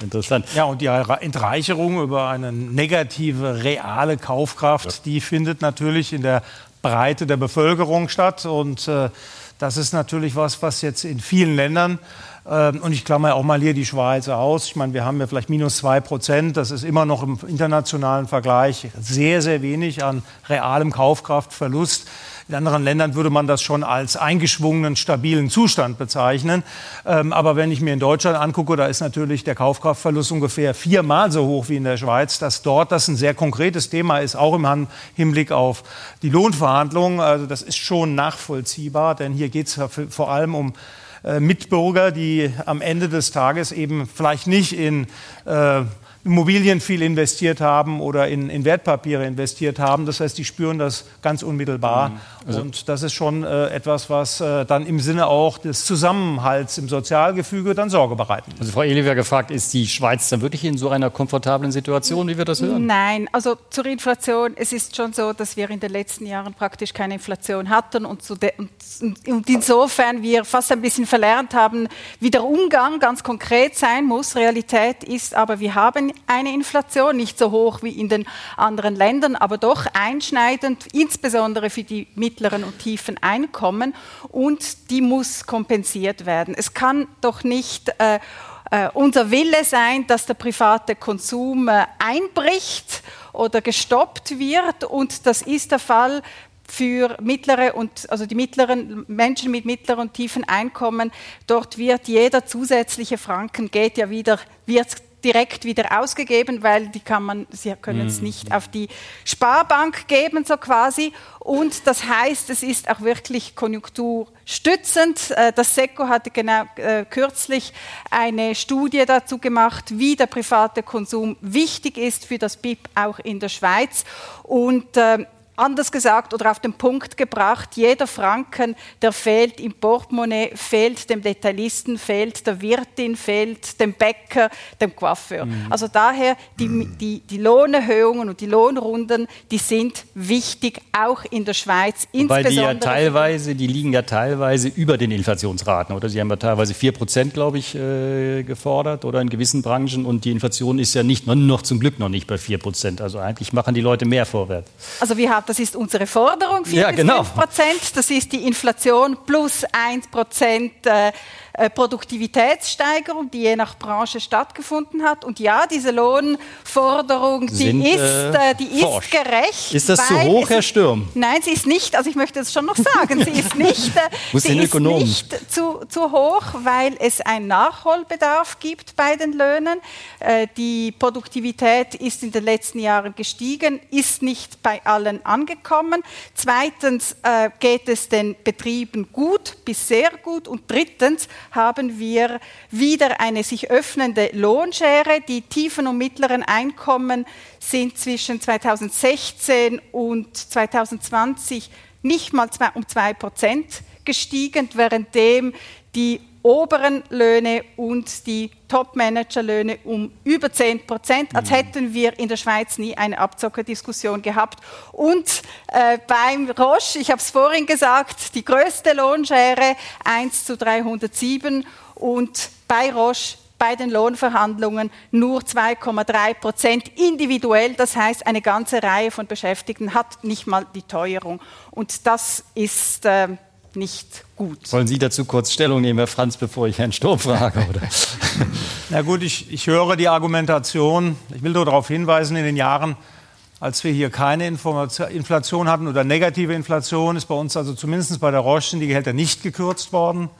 interessant. Ja, und die Entreicherung über eine negative reale Kaufkraft, ja. die findet natürlich in der Breite der Bevölkerung statt. Und äh, das ist natürlich was, was jetzt in vielen Ländern äh, und ich klammer auch mal hier die Schweiz aus. Ich meine, wir haben ja vielleicht minus zwei Prozent. Das ist immer noch im internationalen Vergleich sehr, sehr wenig an realem Kaufkraftverlust. In anderen Ländern würde man das schon als eingeschwungenen, stabilen Zustand bezeichnen. Ähm, aber wenn ich mir in Deutschland angucke, da ist natürlich der Kaufkraftverlust ungefähr viermal so hoch wie in der Schweiz, dass dort das ein sehr konkretes Thema ist, auch im Hinblick auf die Lohnverhandlungen. Also das ist schon nachvollziehbar, denn hier geht es vor allem um äh, Mitbürger, die am Ende des Tages eben vielleicht nicht in äh, Immobilien viel investiert haben oder in, in, Wertpapiere investiert haben. Das heißt, die spüren das ganz unmittelbar. Mhm. Also und das ist schon äh, etwas, was äh, dann im Sinne auch des Zusammenhalts im Sozialgefüge dann Sorge bereiten.
Also Frau Eliver gefragt, ist die Schweiz dann wirklich in so einer komfortablen Situation, wie wir das hören?
Nein, also zur Inflation. Es ist schon so, dass wir in den letzten Jahren praktisch keine Inflation hatten und, und, und insofern wir fast ein bisschen verlernt haben, wie der Umgang ganz konkret sein muss. Realität ist aber, wir haben eine Inflation, nicht so hoch wie in den anderen Ländern, aber doch einschneidend, insbesondere für die mittleren und tiefen Einkommen. Und die muss kompensiert werden. Es kann doch nicht äh, äh, unser Wille sein, dass der private Konsum äh, einbricht oder gestoppt wird. Und das ist der Fall für mittlere und also die mittleren Menschen mit mittleren und tiefen Einkommen. Dort wird jeder zusätzliche Franken geht ja wieder wird direkt wieder ausgegeben, weil die kann man, Sie können es mhm. nicht auf die Sparbank geben, so quasi. Und das heißt, es ist auch wirklich konjunkturstützend. Äh, das SECO hatte genau äh, kürzlich eine Studie dazu gemacht, wie der private Konsum wichtig ist für das BIP auch in der Schweiz. Und äh, anders gesagt oder auf den Punkt gebracht, jeder Franken, der fehlt im Portemonnaie, fehlt dem Detailisten, fehlt der Wirtin, fehlt dem Bäcker, dem Coiffeur. Mhm. Also daher die, die, die Lohnerhöhungen und die Lohnrunden, die sind wichtig, auch in der Schweiz.
Weil die ja teilweise, die liegen ja teilweise über den Inflationsraten, oder? Sie haben ja teilweise 4 Prozent, glaube ich, äh, gefordert oder in gewissen Branchen und die Inflation ist ja nicht, noch zum Glück noch nicht bei 4 Prozent. Also eigentlich machen die Leute mehr vorwärts.
Also wir haben das ist unsere Forderung, 4 ja, genau. 5 Prozent. Das ist die Inflation plus 1 Prozent äh, Produktivitätssteigerung, die je nach Branche stattgefunden hat. Und ja, diese Lohnforderung, die, Sind, ist, äh, die ist gerecht.
Ist das zu hoch, Herr Stürm?
Nein, sie ist nicht, also ich möchte es schon noch sagen, sie ist <laughs> nicht, äh, sie ist nicht zu, zu hoch, weil es einen Nachholbedarf gibt bei den Löhnen. Äh, die Produktivität ist in den letzten Jahren gestiegen, ist nicht bei allen angekommen. Zweitens äh, geht es den Betrieben gut bis sehr gut. Und drittens haben wir wieder eine sich öffnende Lohnschere. Die tiefen und mittleren Einkommen sind zwischen 2016 und 2020 nicht mal um zwei Prozent gestiegen, währenddem die oberen Löhne und die Top-Manager-Löhne um über 10 Prozent, als mhm. hätten wir in der Schweiz nie eine Abzockerdiskussion gehabt. Und äh, beim Roche, ich habe es vorhin gesagt, die größte Lohnschere 1 zu 307 und bei Roche bei den Lohnverhandlungen nur 2,3 Prozent individuell. Das heißt, eine ganze Reihe von Beschäftigten hat nicht mal die Teuerung. Und das ist äh, nicht gut.
Wollen Sie dazu kurz Stellung nehmen, Herr Franz, bevor ich Herrn Sturm frage? Oder? <laughs>
Na gut, ich, ich höre die Argumentation. Ich will nur darauf hinweisen, in den Jahren, als wir hier keine Inflation hatten oder negative Inflation, ist bei uns also zumindest bei der Roche die Gehälter nicht gekürzt worden.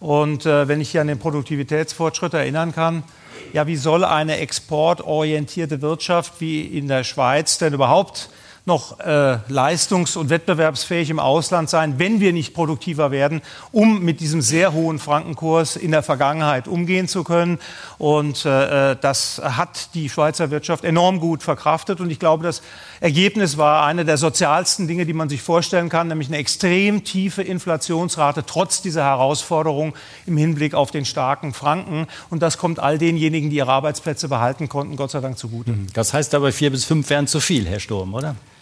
Und äh, wenn ich hier an den Produktivitätsfortschritt erinnern kann, ja, wie soll eine exportorientierte Wirtschaft wie in der Schweiz denn überhaupt noch äh, leistungs- und wettbewerbsfähig im Ausland sein, wenn wir nicht produktiver werden, um mit diesem sehr hohen Frankenkurs in der Vergangenheit umgehen zu können. Und äh, äh, das hat die Schweizer Wirtschaft enorm gut verkraftet. Und ich glaube, das Ergebnis war eine der sozialsten Dinge, die man sich vorstellen kann, nämlich eine extrem tiefe Inflationsrate trotz dieser Herausforderung im Hinblick auf den starken Franken. Und das kommt all denjenigen, die ihre Arbeitsplätze behalten konnten, Gott sei Dank zugute.
Das heißt aber, vier bis fünf wären zu viel, Herr Sturm, oder?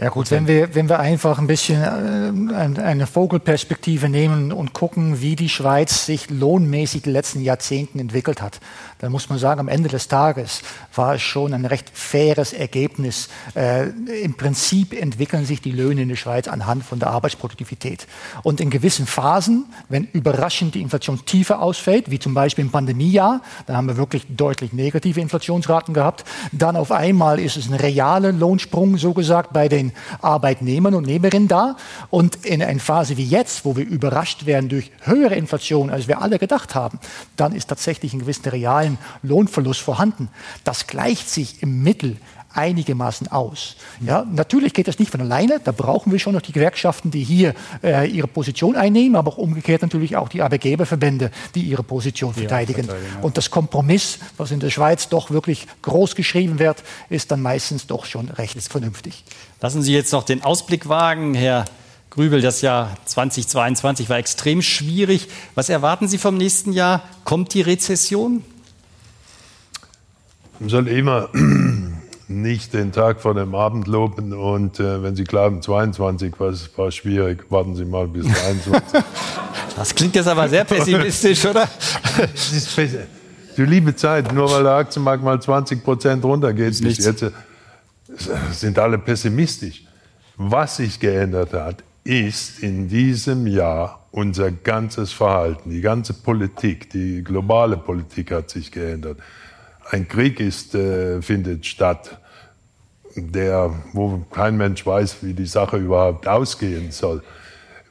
Ja gut, wenn wir, wenn wir einfach ein bisschen äh, eine Vogelperspektive nehmen und gucken, wie die Schweiz sich lohnmäßig die letzten Jahrzehnten entwickelt hat, dann muss man sagen, am Ende des Tages war es schon ein recht faires Ergebnis. Äh, Im Prinzip entwickeln sich die Löhne in der Schweiz anhand von der Arbeitsproduktivität. Und in gewissen Phasen, wenn überraschend die Inflation tiefer ausfällt, wie zum Beispiel im Pandemiejahr, da haben wir wirklich deutlich negative Inflationsraten gehabt, dann auf einmal ist es ein realer Lohnsprung, so gesagt, bei den Arbeitnehmern und Nehmerinnen da. Und in einer Phase wie jetzt, wo wir überrascht werden durch höhere Inflation, als wir alle gedacht haben, dann ist tatsächlich ein gewisser realen Lohnverlust vorhanden. Das gleicht sich im Mittel einigermaßen aus. Ja, natürlich geht das nicht von alleine. Da brauchen wir schon noch die Gewerkschaften, die hier äh, ihre Position einnehmen, aber auch umgekehrt natürlich auch die Arbeitgeberverbände, die ihre Position verteidigen. Ja, verteidigen ja. Und das Kompromiss, was in der Schweiz doch wirklich groß geschrieben wird, ist dann meistens doch schon recht vernünftig.
Lassen Sie jetzt noch den Ausblick wagen, Herr Grübel. Das Jahr 2022 war extrem schwierig. Was erwarten Sie vom nächsten Jahr? Kommt die Rezession?
Man soll immer <clears throat> nicht den Tag vor dem Abend loben und äh, wenn Sie glauben, 22 war, war schwierig, warten Sie mal bis 23. <laughs>
das klingt jetzt aber sehr pessimistisch, oder? <laughs>
ist die liebe Zeit, nur weil der Aktienmarkt mal 20 Prozent runtergeht, bis jetzt sind alle pessimistisch. Was sich geändert hat, ist in diesem Jahr unser ganzes Verhalten, die ganze Politik, die globale Politik hat sich geändert ein Krieg ist, äh, findet statt, der, wo kein Mensch weiß, wie die Sache überhaupt ausgehen soll.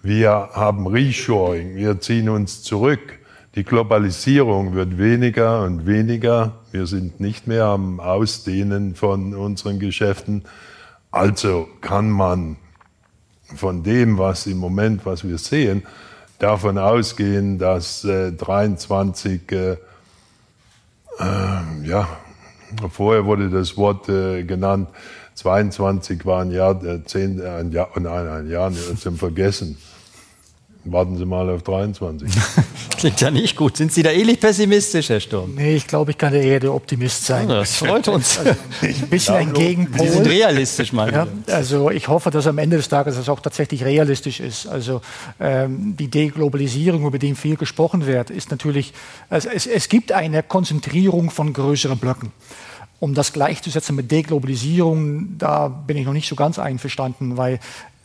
Wir haben Reshoring, wir ziehen uns zurück. Die Globalisierung wird weniger und weniger. Wir sind nicht mehr am Ausdehnen von unseren Geschäften. Also kann man von dem, was im Moment, was wir sehen, davon ausgehen, dass äh, 23 äh, äh, ja, vorher wurde das Wort äh, genannt, 22 war ein Jahr, äh, zehn, ein Jahr, nein, ein Jahr zum Vergessen. Warten Sie mal auf 23. <laughs>
Klingt ja nicht gut. Sind Sie da ähnlich pessimistisch, Herr Sturm?
Nee, ich glaube, ich kann eher der Optimist sein.
Ja, das freut <laughs> uns. Also,
ein bisschen ein Gegenpol.
Sie sind realistisch, meine
ja, Also ich hoffe, dass am Ende des Tages das auch tatsächlich realistisch ist. Also ähm, die Deglobalisierung, über die viel gesprochen wird, ist natürlich, also es, es gibt eine Konzentrierung von größeren Blöcken. Um das gleichzusetzen mit Deglobalisierung, da bin ich noch nicht so ganz einverstanden, weil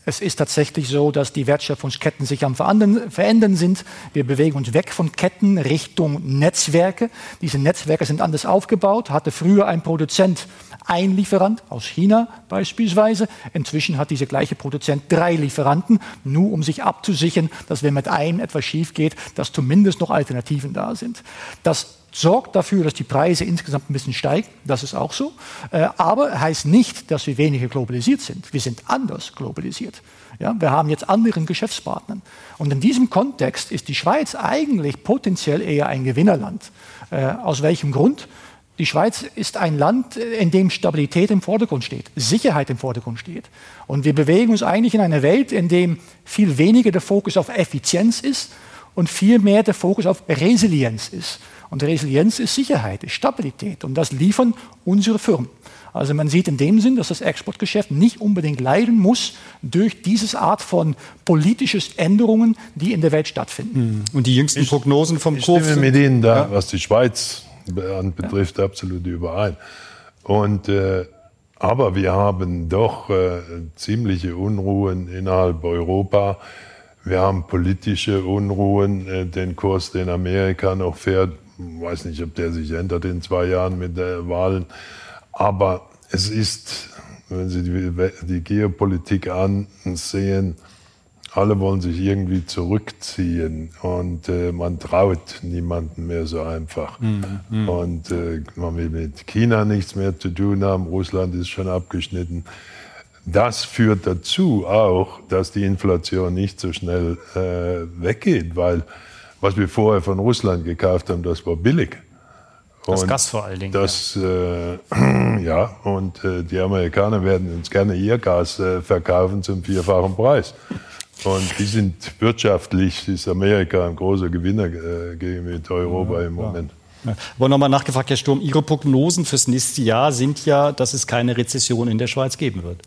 es ist tatsächlich so, dass die Wertschöpfungsketten sich am Verändern sind. Wir bewegen uns weg von Ketten Richtung Netzwerke. Diese Netzwerke sind anders aufgebaut. Hatte früher ein Produzent ein Lieferant aus China beispielsweise. Inzwischen hat dieser gleiche Produzent drei Lieferanten, nur um sich abzusichern, dass wenn mit einem etwas schief geht, dass zumindest noch Alternativen da sind. Das sorgt dafür, dass die Preise insgesamt ein bisschen steigen. Das ist auch so. Äh, aber heißt nicht, dass wir weniger globalisiert sind. Wir sind anders globalisiert. Ja, wir haben jetzt anderen Geschäftspartner. Und in diesem Kontext ist die Schweiz eigentlich potenziell eher ein Gewinnerland. Äh, aus welchem Grund? Die Schweiz ist ein Land, in dem Stabilität im Vordergrund steht, Sicherheit im Vordergrund steht. Und wir bewegen uns eigentlich in einer Welt, in dem viel weniger der Fokus auf Effizienz ist und viel mehr der Fokus auf Resilienz ist. Und Resilienz ist Sicherheit, ist Stabilität. Und das liefern unsere Firmen. Also man sieht in dem Sinn, dass das Exportgeschäft nicht unbedingt leiden muss durch diese Art von politischen Änderungen, die in der Welt stattfinden.
Hm. Und die jüngsten Prognosen vom
ich stimme mit Ihnen da, ja. was die Schweiz betrifft, ja. absolut überein. Und äh, aber wir haben doch äh, ziemliche Unruhen innerhalb Europa. Wir haben politische Unruhen, äh, den Kurs, den Amerika noch fährt, weiß nicht, ob der sich ändert in zwei Jahren mit den Wahlen. Aber es ist, wenn Sie die, die Geopolitik ansehen, alle wollen sich irgendwie zurückziehen und äh, man traut niemanden mehr so einfach. Mhm, mhm. Und äh, man will mit China nichts mehr zu tun haben, Russland ist schon abgeschnitten. Das führt dazu auch, dass die Inflation nicht so schnell äh, weggeht, weil was wir vorher von Russland gekauft haben, das war billig.
Und das Gas vor allen Dingen.
Das, ja, äh, <clears throat> ja und äh, die Amerikaner werden uns gerne ihr Gas äh, verkaufen zum vierfachen Preis. Und die sind wirtschaftlich, ist Amerika ein großer Gewinner äh, gegenüber Europa ja, im Moment.
Ja. Aber nochmal nachgefragt, Herr Sturm, Ihre Prognosen fürs nächste Jahr sind ja, dass es keine Rezession in der Schweiz geben wird.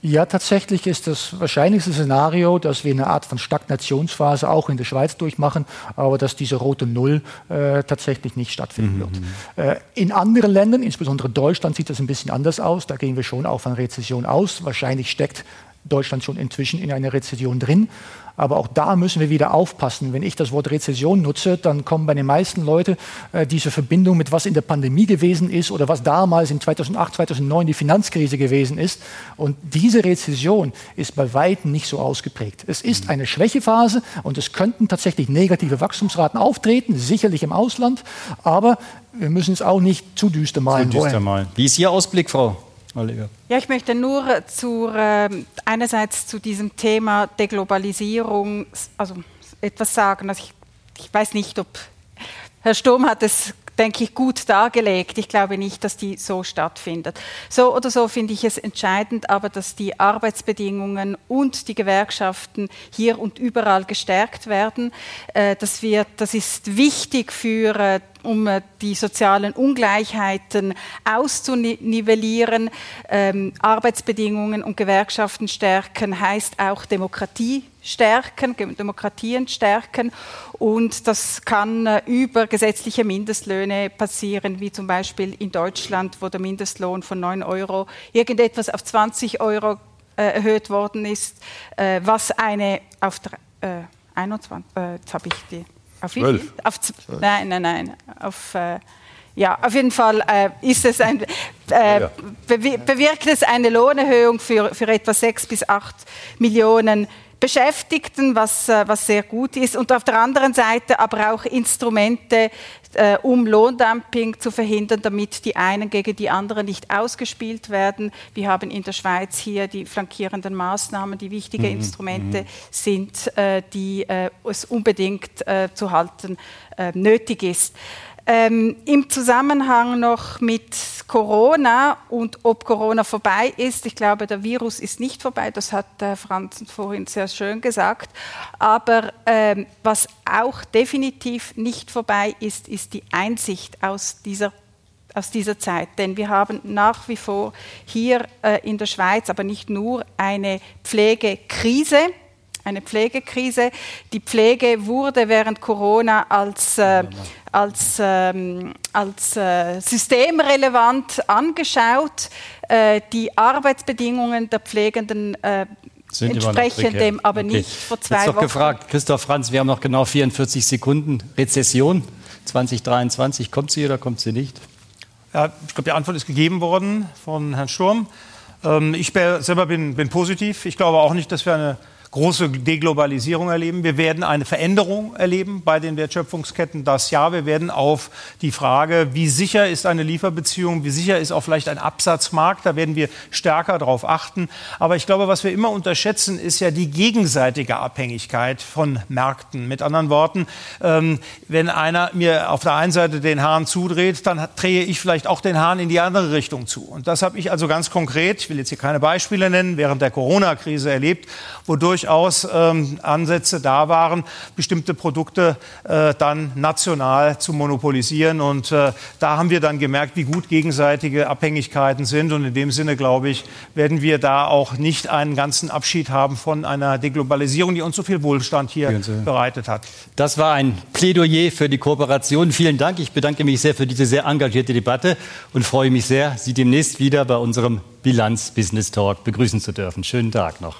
Ja, tatsächlich ist das wahrscheinlichste Szenario, dass wir eine Art von Stagnationsphase auch in der Schweiz durchmachen, aber dass diese rote Null äh, tatsächlich nicht stattfinden mhm. wird. Äh, in anderen Ländern, insbesondere Deutschland, sieht das ein bisschen anders aus. Da gehen wir schon auch von Rezession aus. Wahrscheinlich steckt Deutschland schon inzwischen in einer Rezession drin. Aber auch da müssen wir wieder aufpassen. Wenn ich das Wort Rezession nutze, dann kommen bei den meisten Leuten äh, diese Verbindung mit was in der Pandemie gewesen ist oder was damals in 2008, 2009 die Finanzkrise gewesen ist. Und diese Rezession ist bei weitem nicht so ausgeprägt. Es ist eine Schwächephase und es könnten tatsächlich negative Wachstumsraten auftreten, sicherlich im Ausland. Aber wir müssen es auch nicht zu düster malen. Zu düster
malen. Wie ist Ihr Ausblick, Frau
ja, ich möchte nur zu, äh, einerseits zu diesem Thema Deglobalisierung also etwas sagen. Also ich, ich weiß nicht, ob Herr Sturm hat es denke ich, gut dargelegt. Ich glaube nicht, dass die so stattfindet. So oder so finde ich es entscheidend, aber dass die Arbeitsbedingungen und die Gewerkschaften hier und überall gestärkt werden. Äh, das, wird, das ist wichtig für äh, um äh, die sozialen Ungleichheiten auszunivellieren. Ähm, Arbeitsbedingungen und Gewerkschaften stärken heißt auch Demokratie stärken, Demokratien stärken. Und das kann äh, über gesetzliche Mindestlöhne passieren, wie zum Beispiel in Deutschland, wo der Mindestlohn von 9 Euro irgendetwas auf 20 Euro äh, erhöht worden ist, äh, was eine auf äh, 21, äh, jetzt habe ich die auf wie viel? Auf, nein, nein, nein. Auf, äh, ja, auf jeden Fall äh, ist es ein, äh, bewirkt es eine Lohnerhöhung für, für etwa sechs bis acht Millionen Beschäftigten, was, äh, was sehr gut ist. Und auf der anderen Seite aber auch Instrumente, äh, um Lohndumping zu verhindern, damit die einen gegen die anderen nicht ausgespielt werden. Wir haben in der Schweiz hier die flankierenden Maßnahmen, die wichtige mhm. Instrumente mhm. sind, äh, die äh, es unbedingt äh, zu halten äh, nötig ist. Ähm, Im Zusammenhang noch mit Corona und ob Corona vorbei ist, ich glaube, der Virus ist nicht vorbei, das hat äh, Franz vorhin sehr schön gesagt. Aber ähm, was auch definitiv nicht vorbei ist, ist die Einsicht aus dieser aus dieser Zeit. Denn wir haben nach wie vor hier äh, in der Schweiz, aber nicht nur, eine Pflegekrise. Eine Pflegekrise. Die Pflege wurde während Corona als, äh, als, ähm, als äh, systemrelevant angeschaut. Äh, die Arbeitsbedingungen der Pflegenden äh, sind entsprechen dem aber okay. nicht vor zwei
Jetzt
Wochen.
gefragt, Christoph Franz, wir haben noch genau 44 Sekunden. Rezession 2023, kommt sie oder kommt sie nicht?
Ja, ich glaube, die Antwort ist gegeben worden von Herrn Sturm. Ähm, ich selber bin, bin positiv. Ich glaube auch nicht, dass wir eine große Deglobalisierung erleben. Wir werden eine Veränderung erleben bei den Wertschöpfungsketten. Das ja, wir werden auf die Frage, wie sicher ist eine Lieferbeziehung, wie sicher ist auch vielleicht ein Absatzmarkt, da werden wir stärker darauf achten. Aber ich glaube, was wir immer unterschätzen, ist ja die gegenseitige Abhängigkeit von Märkten. Mit anderen Worten, ähm, wenn einer mir auf der einen Seite den Hahn zudreht, dann drehe ich vielleicht auch den Hahn in die andere Richtung zu. Und das habe ich also ganz konkret, ich will jetzt hier keine Beispiele nennen, während der Corona-Krise erlebt, wodurch durchaus ähm, Ansätze da waren, bestimmte Produkte äh, dann national zu monopolisieren. Und äh, da haben wir dann gemerkt, wie gut gegenseitige Abhängigkeiten sind. Und in dem Sinne, glaube ich, werden wir da auch nicht einen ganzen Abschied haben von einer Deglobalisierung, die uns so viel Wohlstand hier bereitet hat.
Das war ein Plädoyer für die Kooperation. Vielen Dank. Ich bedanke mich sehr für diese sehr engagierte Debatte und freue mich sehr, Sie demnächst wieder bei unserem Bilanz Business Talk begrüßen zu dürfen. Schönen Tag noch.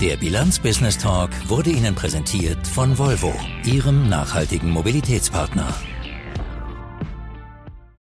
Der Bilanz Business Talk wurde Ihnen präsentiert von Volvo, Ihrem nachhaltigen Mobilitätspartner.